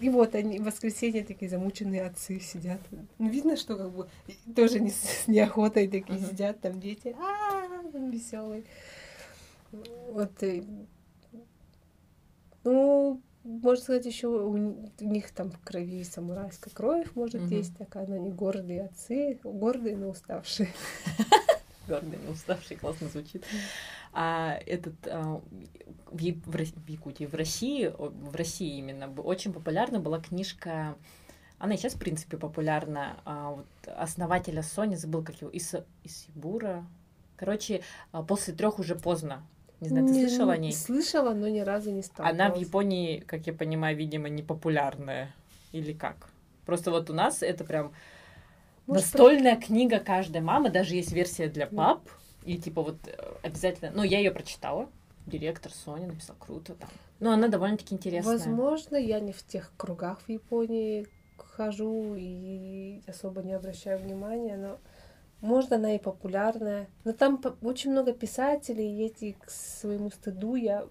B: И вот они в воскресенье такие замученные отцы сидят. Ну, видно, что как бы тоже не с неохотой такие
A: Мгм.
B: сидят, там дети, а веселые. Вот. и, Ну, можно сказать, еще у, них там в крови самурайская кровь, может,
A: Мгм.
B: есть такая, но они гордые отцы, гордые, но уставшие.
A: Гордый, не уставший, классно звучит. А этот а, в, в Якутии, в России, в России именно очень популярна была книжка. Она и сейчас, в принципе, популярна. а, вот основателя Sony, забыл, как его, Иса, Исибура. Короче, а, после трех уже поздно. Не знаю, ты
B: Не-
A: слышала о ней?
B: Слышала, но ни разу не сталкивалась.
A: Она в Японии, как я понимаю, видимо, не популярная. Или как? Просто вот у нас это прям Настольная книга каждой мамы, даже есть версия для пап. И типа вот э, обязательно, ну я ее прочитала. Директор Соня написал круто там. Но она довольно-таки интересная.
B: Возможно, я не в тех кругах в Японии хожу и особо не обращаю внимания, но может, она и популярная. Но там очень много писателей, и эти к своему стыду я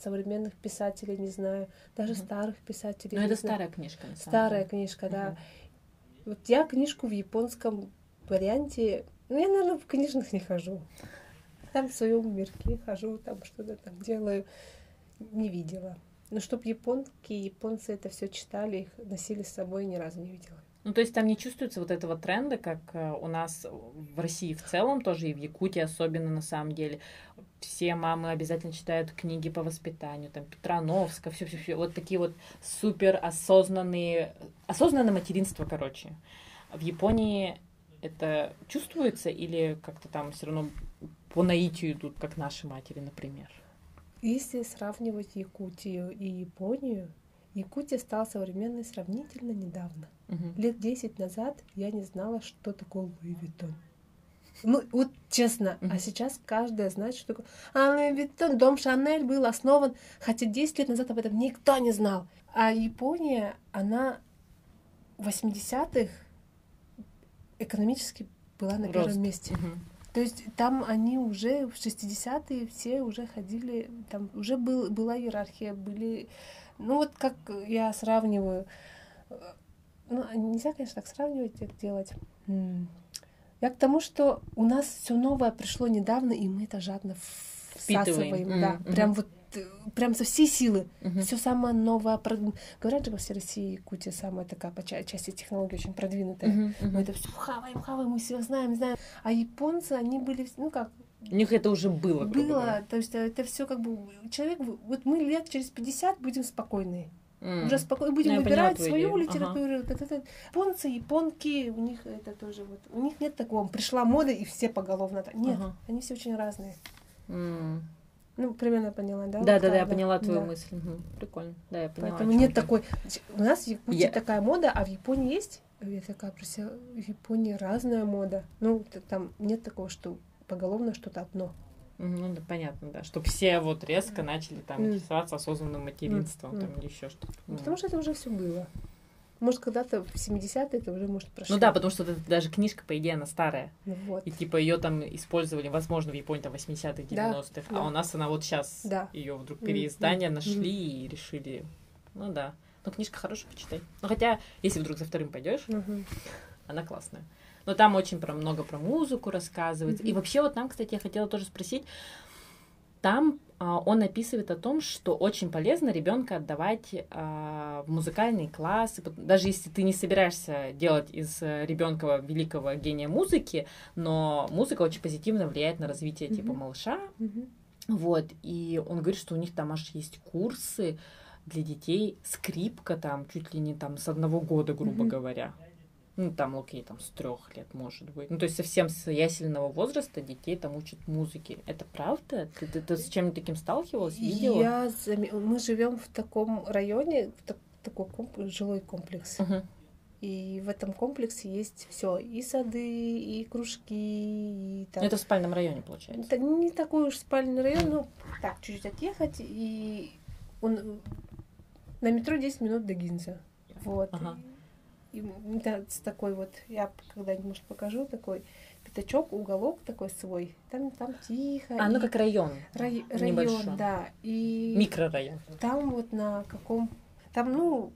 B: современных писателей не знаю, даже
A: Мгм.
B: старых писателей.
A: Ну,
B: не
A: это
B: знаю.
A: старая книжка, на самом
B: Старая
A: деле.
B: книжка, да.
A: Мгм.
B: Вот я книжку в японском варианте, ну, я, наверное, в книжных не хожу. Там в своем мирке хожу, там что-то там делаю. Не видела. Но чтоб японки, японцы это все читали, их носили с собой, ни разу не видела.
A: Ну, то есть там не чувствуется вот этого тренда, как э, у нас в России в целом, тоже и в Якутии особенно на самом деле. Все мамы обязательно читают книги по воспитанию, там Петрановска, все, все, все. Вот такие вот супер осознанные, осознанное материнство, короче. В Японии это чувствуется или как-то там все равно по наитию идут, как наши матери, например?
B: Если сравнивать Якутию и Японию, Якутия стала современной сравнительно недавно.
A: Мгм.
B: Лет 10 назад я не знала, что такое Луи Виттон. Ну, вот честно,
A: Мгм.
B: а сейчас каждая знает, что такое. А Виттон, дом Шанель был основан, хотя 10 лет назад об этом никто не знал. А Япония, она в 80-х экономически была на
A: Рост.
B: первом месте.
A: Мгм.
B: То есть там они уже в 60-е все уже ходили, там уже был, была иерархия, были... Ну вот как я сравниваю... Ну, нельзя, конечно, так сравнивать, так делать. Я к тому, что у нас все новое пришло недавно, и мы это жадно
A: Впитываем.
B: всасываем.
A: М,
B: Да,
A: мгм.
B: прям вот прям со всей силы.
A: Мгм.
B: Все самое новое. Говорят же, во всей России Якутия самая такая по ча- части технологий очень продвинутая.
A: Мгм. Мгм.
B: Мы это все хаваем, хаваем, мы все знаем, знаем. А японцы, они были, ну как,
A: У них это уже было. говоря.
B: было, то есть это все как бы человек, вот мы лет через 50 будем спокойные,
A: М.
B: уже спокойно будем
A: Ну, поняла
B: выбирать свою
A: идею.
B: литературу. та-та-та. Японцы, японки, у них это тоже вот, у них нет такого, пришла мода и все поголовно, нет,
A: Ага.
B: они все очень разные.
A: М.
B: Ну, примерно поняла, да?
A: Да,
B: Вот
A: да, да, я поняла твою
B: да.
A: мысль. Мгм. Прикольно. Да, я поняла.
B: Поэтому нет
A: ты.
B: такой... У нас в Якутии
A: Я-
B: такая мода, а в Японии есть? Я такая про себя, в Японии разная мода. Ну, там нет такого, что поголовно что-то одно.
A: Ну, да, понятно, да. Что все вот резко начали там интересоваться осознанным материнством там или еще что-то.
B: Ну. Потому что это уже все было. Может, когда-то в 70-е это уже, может, прошло.
A: Ну да, потому что это даже книжка, по идее, она старая.
B: Ну вот.
A: И типа ее там использовали, возможно, в Японии там 80-х, 90-х,
B: Да,
A: а
B: да.
A: у нас она вот сейчас
B: Да.
A: ее вдруг переиздание
B: м,
A: нашли и решили. Ну да. Но книжка хорошая, почитай. Ну хотя, если вдруг за вторым пойдешь,
B: Мгм.
A: она классная. Но там очень про много про музыку рассказывается. И
B: Мгм.
A: вообще вот там, кстати, я хотела тоже спросить, там а, он описывает о том, что очень полезно ребенка отдавать а, в музыкальные классы, даже если ты не собираешься делать из ребенка великого гения музыки, но музыка очень позитивно влияет на развитие типа
B: Мгм.
A: малыша,
B: Мгм.
A: вот, и он говорит, что у них там аж есть курсы для детей, скрипка там чуть ли не там с одного года, грубо
B: Мгм.
A: говоря. Ну, там, окей, там с трех лет, может быть. Ну, то есть совсем с ясельного возраста детей там учат музыке. Это правда? Ты, ты, ты с чем-нибудь таким сталкивалась? Видела?
B: Я заме- Мы живем в таком районе, в так- такой комп- жилой комплекс.
A: Мгм.
B: И в этом комплексе есть все, и сады, и кружки, и там.
A: Ну, Это в спальном районе, получается.
B: Это не такой уж спальный район, ну, так, чуть-чуть отъехать, и он на метро 10 минут до Гинза. Вот.
A: Ага.
B: И, да, с такой вот, я когда-нибудь, может, покажу, такой пятачок, уголок такой свой. Там, там тихо.
A: А, ну как район.
B: рай-
A: небольшой.
B: район, да. И
A: Микрорайон.
B: там вот на каком... Там, ну,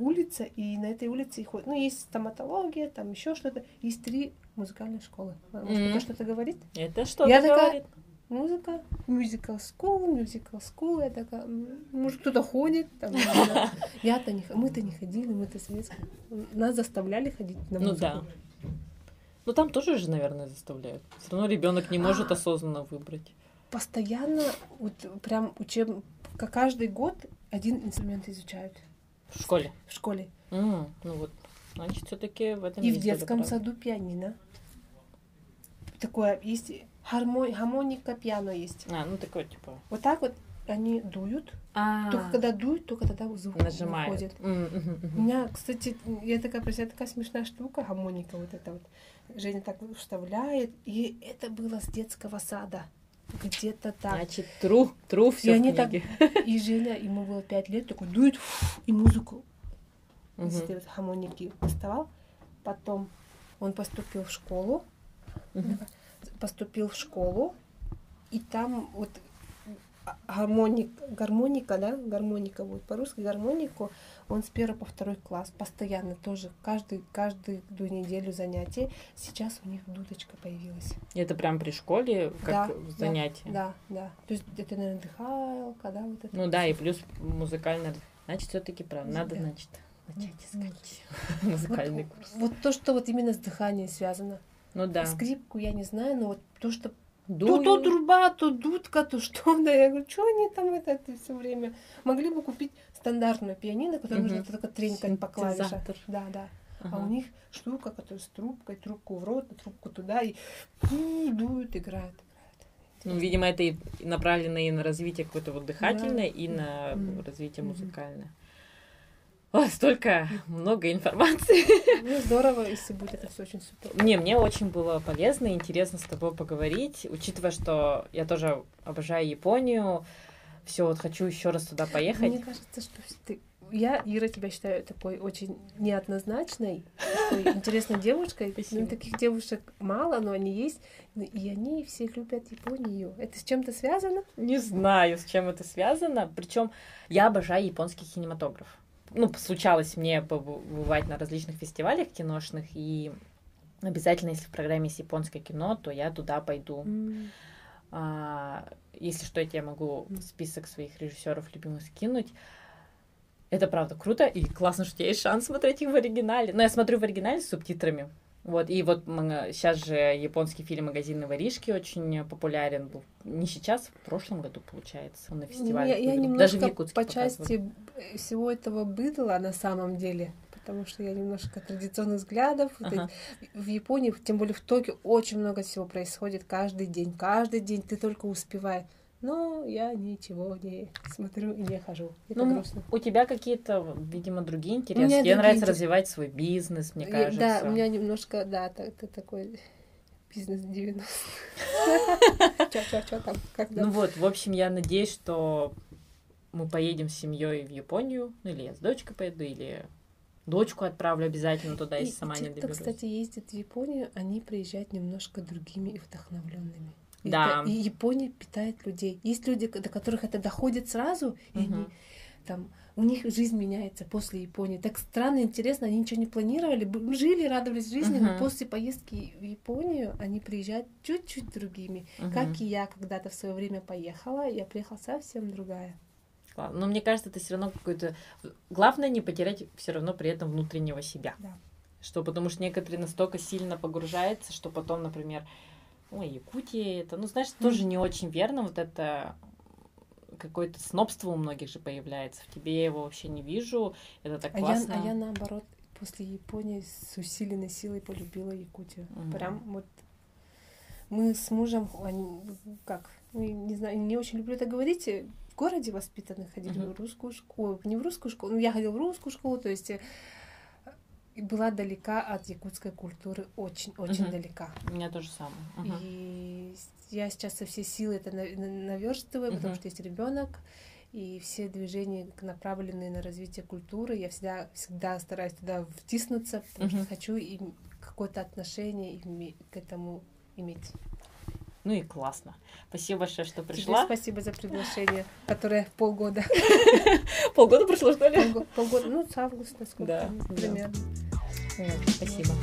B: улица, и на этой улице ходят... Ну, есть стоматология, там еще что-то. Есть три музыкальные школы. Может,
A: Мгм.
B: это что-то говорит?
A: Это что
B: Я
A: то
B: такая-
A: говорит?
B: Музыка, musical school, musical school, я такая, может, кто-то ходит, там, я-то не, мы-то не ходили, мы-то советские, нас заставляли ходить на
A: Ну
B: музыку.
A: да. Ну там тоже же, наверное, заставляют. Все равно ребенок не может
B: А.
A: осознанно выбрать.
B: Постоянно, вот прям учеб, каждый год один инструмент изучают
A: В школе.
B: в школе.
A: М, ну вот, значит, все-таки в этом
B: И в детском саду пианино. Такое есть, хармо- гармоника, пиано есть.
A: А, ну такое, типа...
B: Вот так вот они дуют, только когда дуют, только тогда звук
A: нажимает.
B: выходит. У меня, кстати, я такая, себя такая смешная штука, гармоника вот эта вот. Женя так вставляет, и это было с детского сада. Где-то так.
A: Значит, тру, тру
B: И
A: все в
B: они так-
A: книге.
B: И Женя, ему было пять лет, такой дует, фу, и музыку этой вот гармоники доставал. Потом он поступил в школу, Угу. Поступил в школу, и там вот гармоник, гармоника, да, гармоника будет по-русски, гармонику, он с первого по второй класс, постоянно тоже, каждый, каждую неделю занятия. Сейчас у них дудочка появилась.
A: Это прям при школе, как
B: да,
A: занятие?
B: Да, да, То есть это, наверное, дыхалка, да, вот это.
A: Ну да, и плюс музыкальное, значит, все таки прям надо, да. значит, начать искать музыкальный
B: вот,
A: курс.
B: Вот то, что вот именно с дыханием связано.
A: Ну да.
B: Скрипку я не знаю, но вот то, что
A: Дую.
B: То, то труба, то дудка, то что, да. Я говорю, что они там это, это все время? Могли бы купить стандартную пианино, которую угу. нужно только тренькать по клавишам. Да, да. Ага. А у них штука, которая с трубкой, трубку в рот, трубку туда, и дуют, играют.
A: Ну, видимо, это и направлено и на развитие какое-то вот дыхательное, да. и на mm развитие музыкальное. Ой, столько много информации.
B: Ну, здорово, если будет это все очень супер.
A: Не, мне очень было полезно и интересно с тобой поговорить, учитывая, что я тоже обожаю Японию, все, вот хочу еще раз туда поехать.
B: Мне кажется, что ты я, Ира, тебя считаю такой очень неоднозначной, такой интересной девушкой. Ну, Спасибо. Ну, таких девушек мало, но они есть. И они все любят Японию. Это с чем-то связано?
A: Не знаю, с чем это связано. Причем я обожаю японский кинематограф ну, случалось мне побывать на различных фестивалях киношных, и обязательно, если в программе есть японское кино, то я туда пойду. Mm. А, если что, я тебе могу список своих режиссеров любимых скинуть. Это правда круто, и классно, что у тебя есть шанс смотреть их в оригинале. Но я смотрю в оригинале с субтитрами. Вот, и вот сейчас же японский фильм «Магазины воришки» очень популярен был. Не сейчас, в прошлом году, получается, он на фестивале.
B: Я, я немножко Даже в Якутске по части всего этого быдла на самом деле, потому что я немножко традиционных взглядов. Ага. В Японии, тем более в Токио, очень много всего происходит каждый день. Каждый день ты только успеваешь но я ничего не смотрю и не хожу. Это
A: ну, грустно. У тебя какие-то, видимо, другие интересы. Тебе другие нравится интерес... развивать свой бизнес, мне кажется.
B: Да, у меня немножко, да, это такой бизнес 90. Чё,
A: там, когда? Ну вот, в общем, я надеюсь, что мы поедем с семьей в Японию, ну или я с дочкой поеду, или дочку отправлю обязательно туда, если сама не доберусь.
B: кстати, ездят в Японию, они приезжают немножко другими и вдохновленными.
A: Да.
B: Это, и Япония питает людей. Есть люди, до которых это доходит сразу, угу. и они там у них жизнь меняется после Японии. Так странно, интересно, они ничего не планировали, жили, радовались жизни, uh-huh. но после поездки в Японию они приезжают чуть-чуть другими. Uh-huh. Как и я когда-то в свое время поехала, я приехала совсем другая.
A: Но мне кажется, это все равно какой-то... Главное не потерять все равно при этом внутреннего себя.
B: Да.
A: Что потому что некоторые настолько сильно погружаются, что потом, например, ой, Якутия это, ну, знаешь, тоже не очень верно, вот это какое-то снобство у многих же появляется. В тебе я его вообще не вижу. Это так классно.
B: А я, а я наоборот, после Японии с усиленной силой полюбила Якутию. Mm-hmm. Прям вот мы с мужем, они, как, не знаю, не очень люблю это говорить, в городе воспитаны, ходили mm-hmm. в русскую школу, не в русскую школу, ну, я ходила в русскую школу, то есть была далека от якутской культуры, очень-очень uh-huh. далека.
A: У меня тоже самое.
B: Uh-huh. И я сейчас со всей силы это наверстываю, uh-huh. потому что есть ребенок, и все движения направленные на развитие культуры, я всегда, всегда стараюсь туда втиснуться, потому uh-huh. что хочу и какое-то отношение к этому иметь.
A: Ну и классно. Спасибо большое, что пришла.
B: Тебе спасибо за приглашение, которое полгода.
A: Полгода прошло, что ли?
B: Полгода, ну, с августа, сколько, примерно.
A: Спасибо.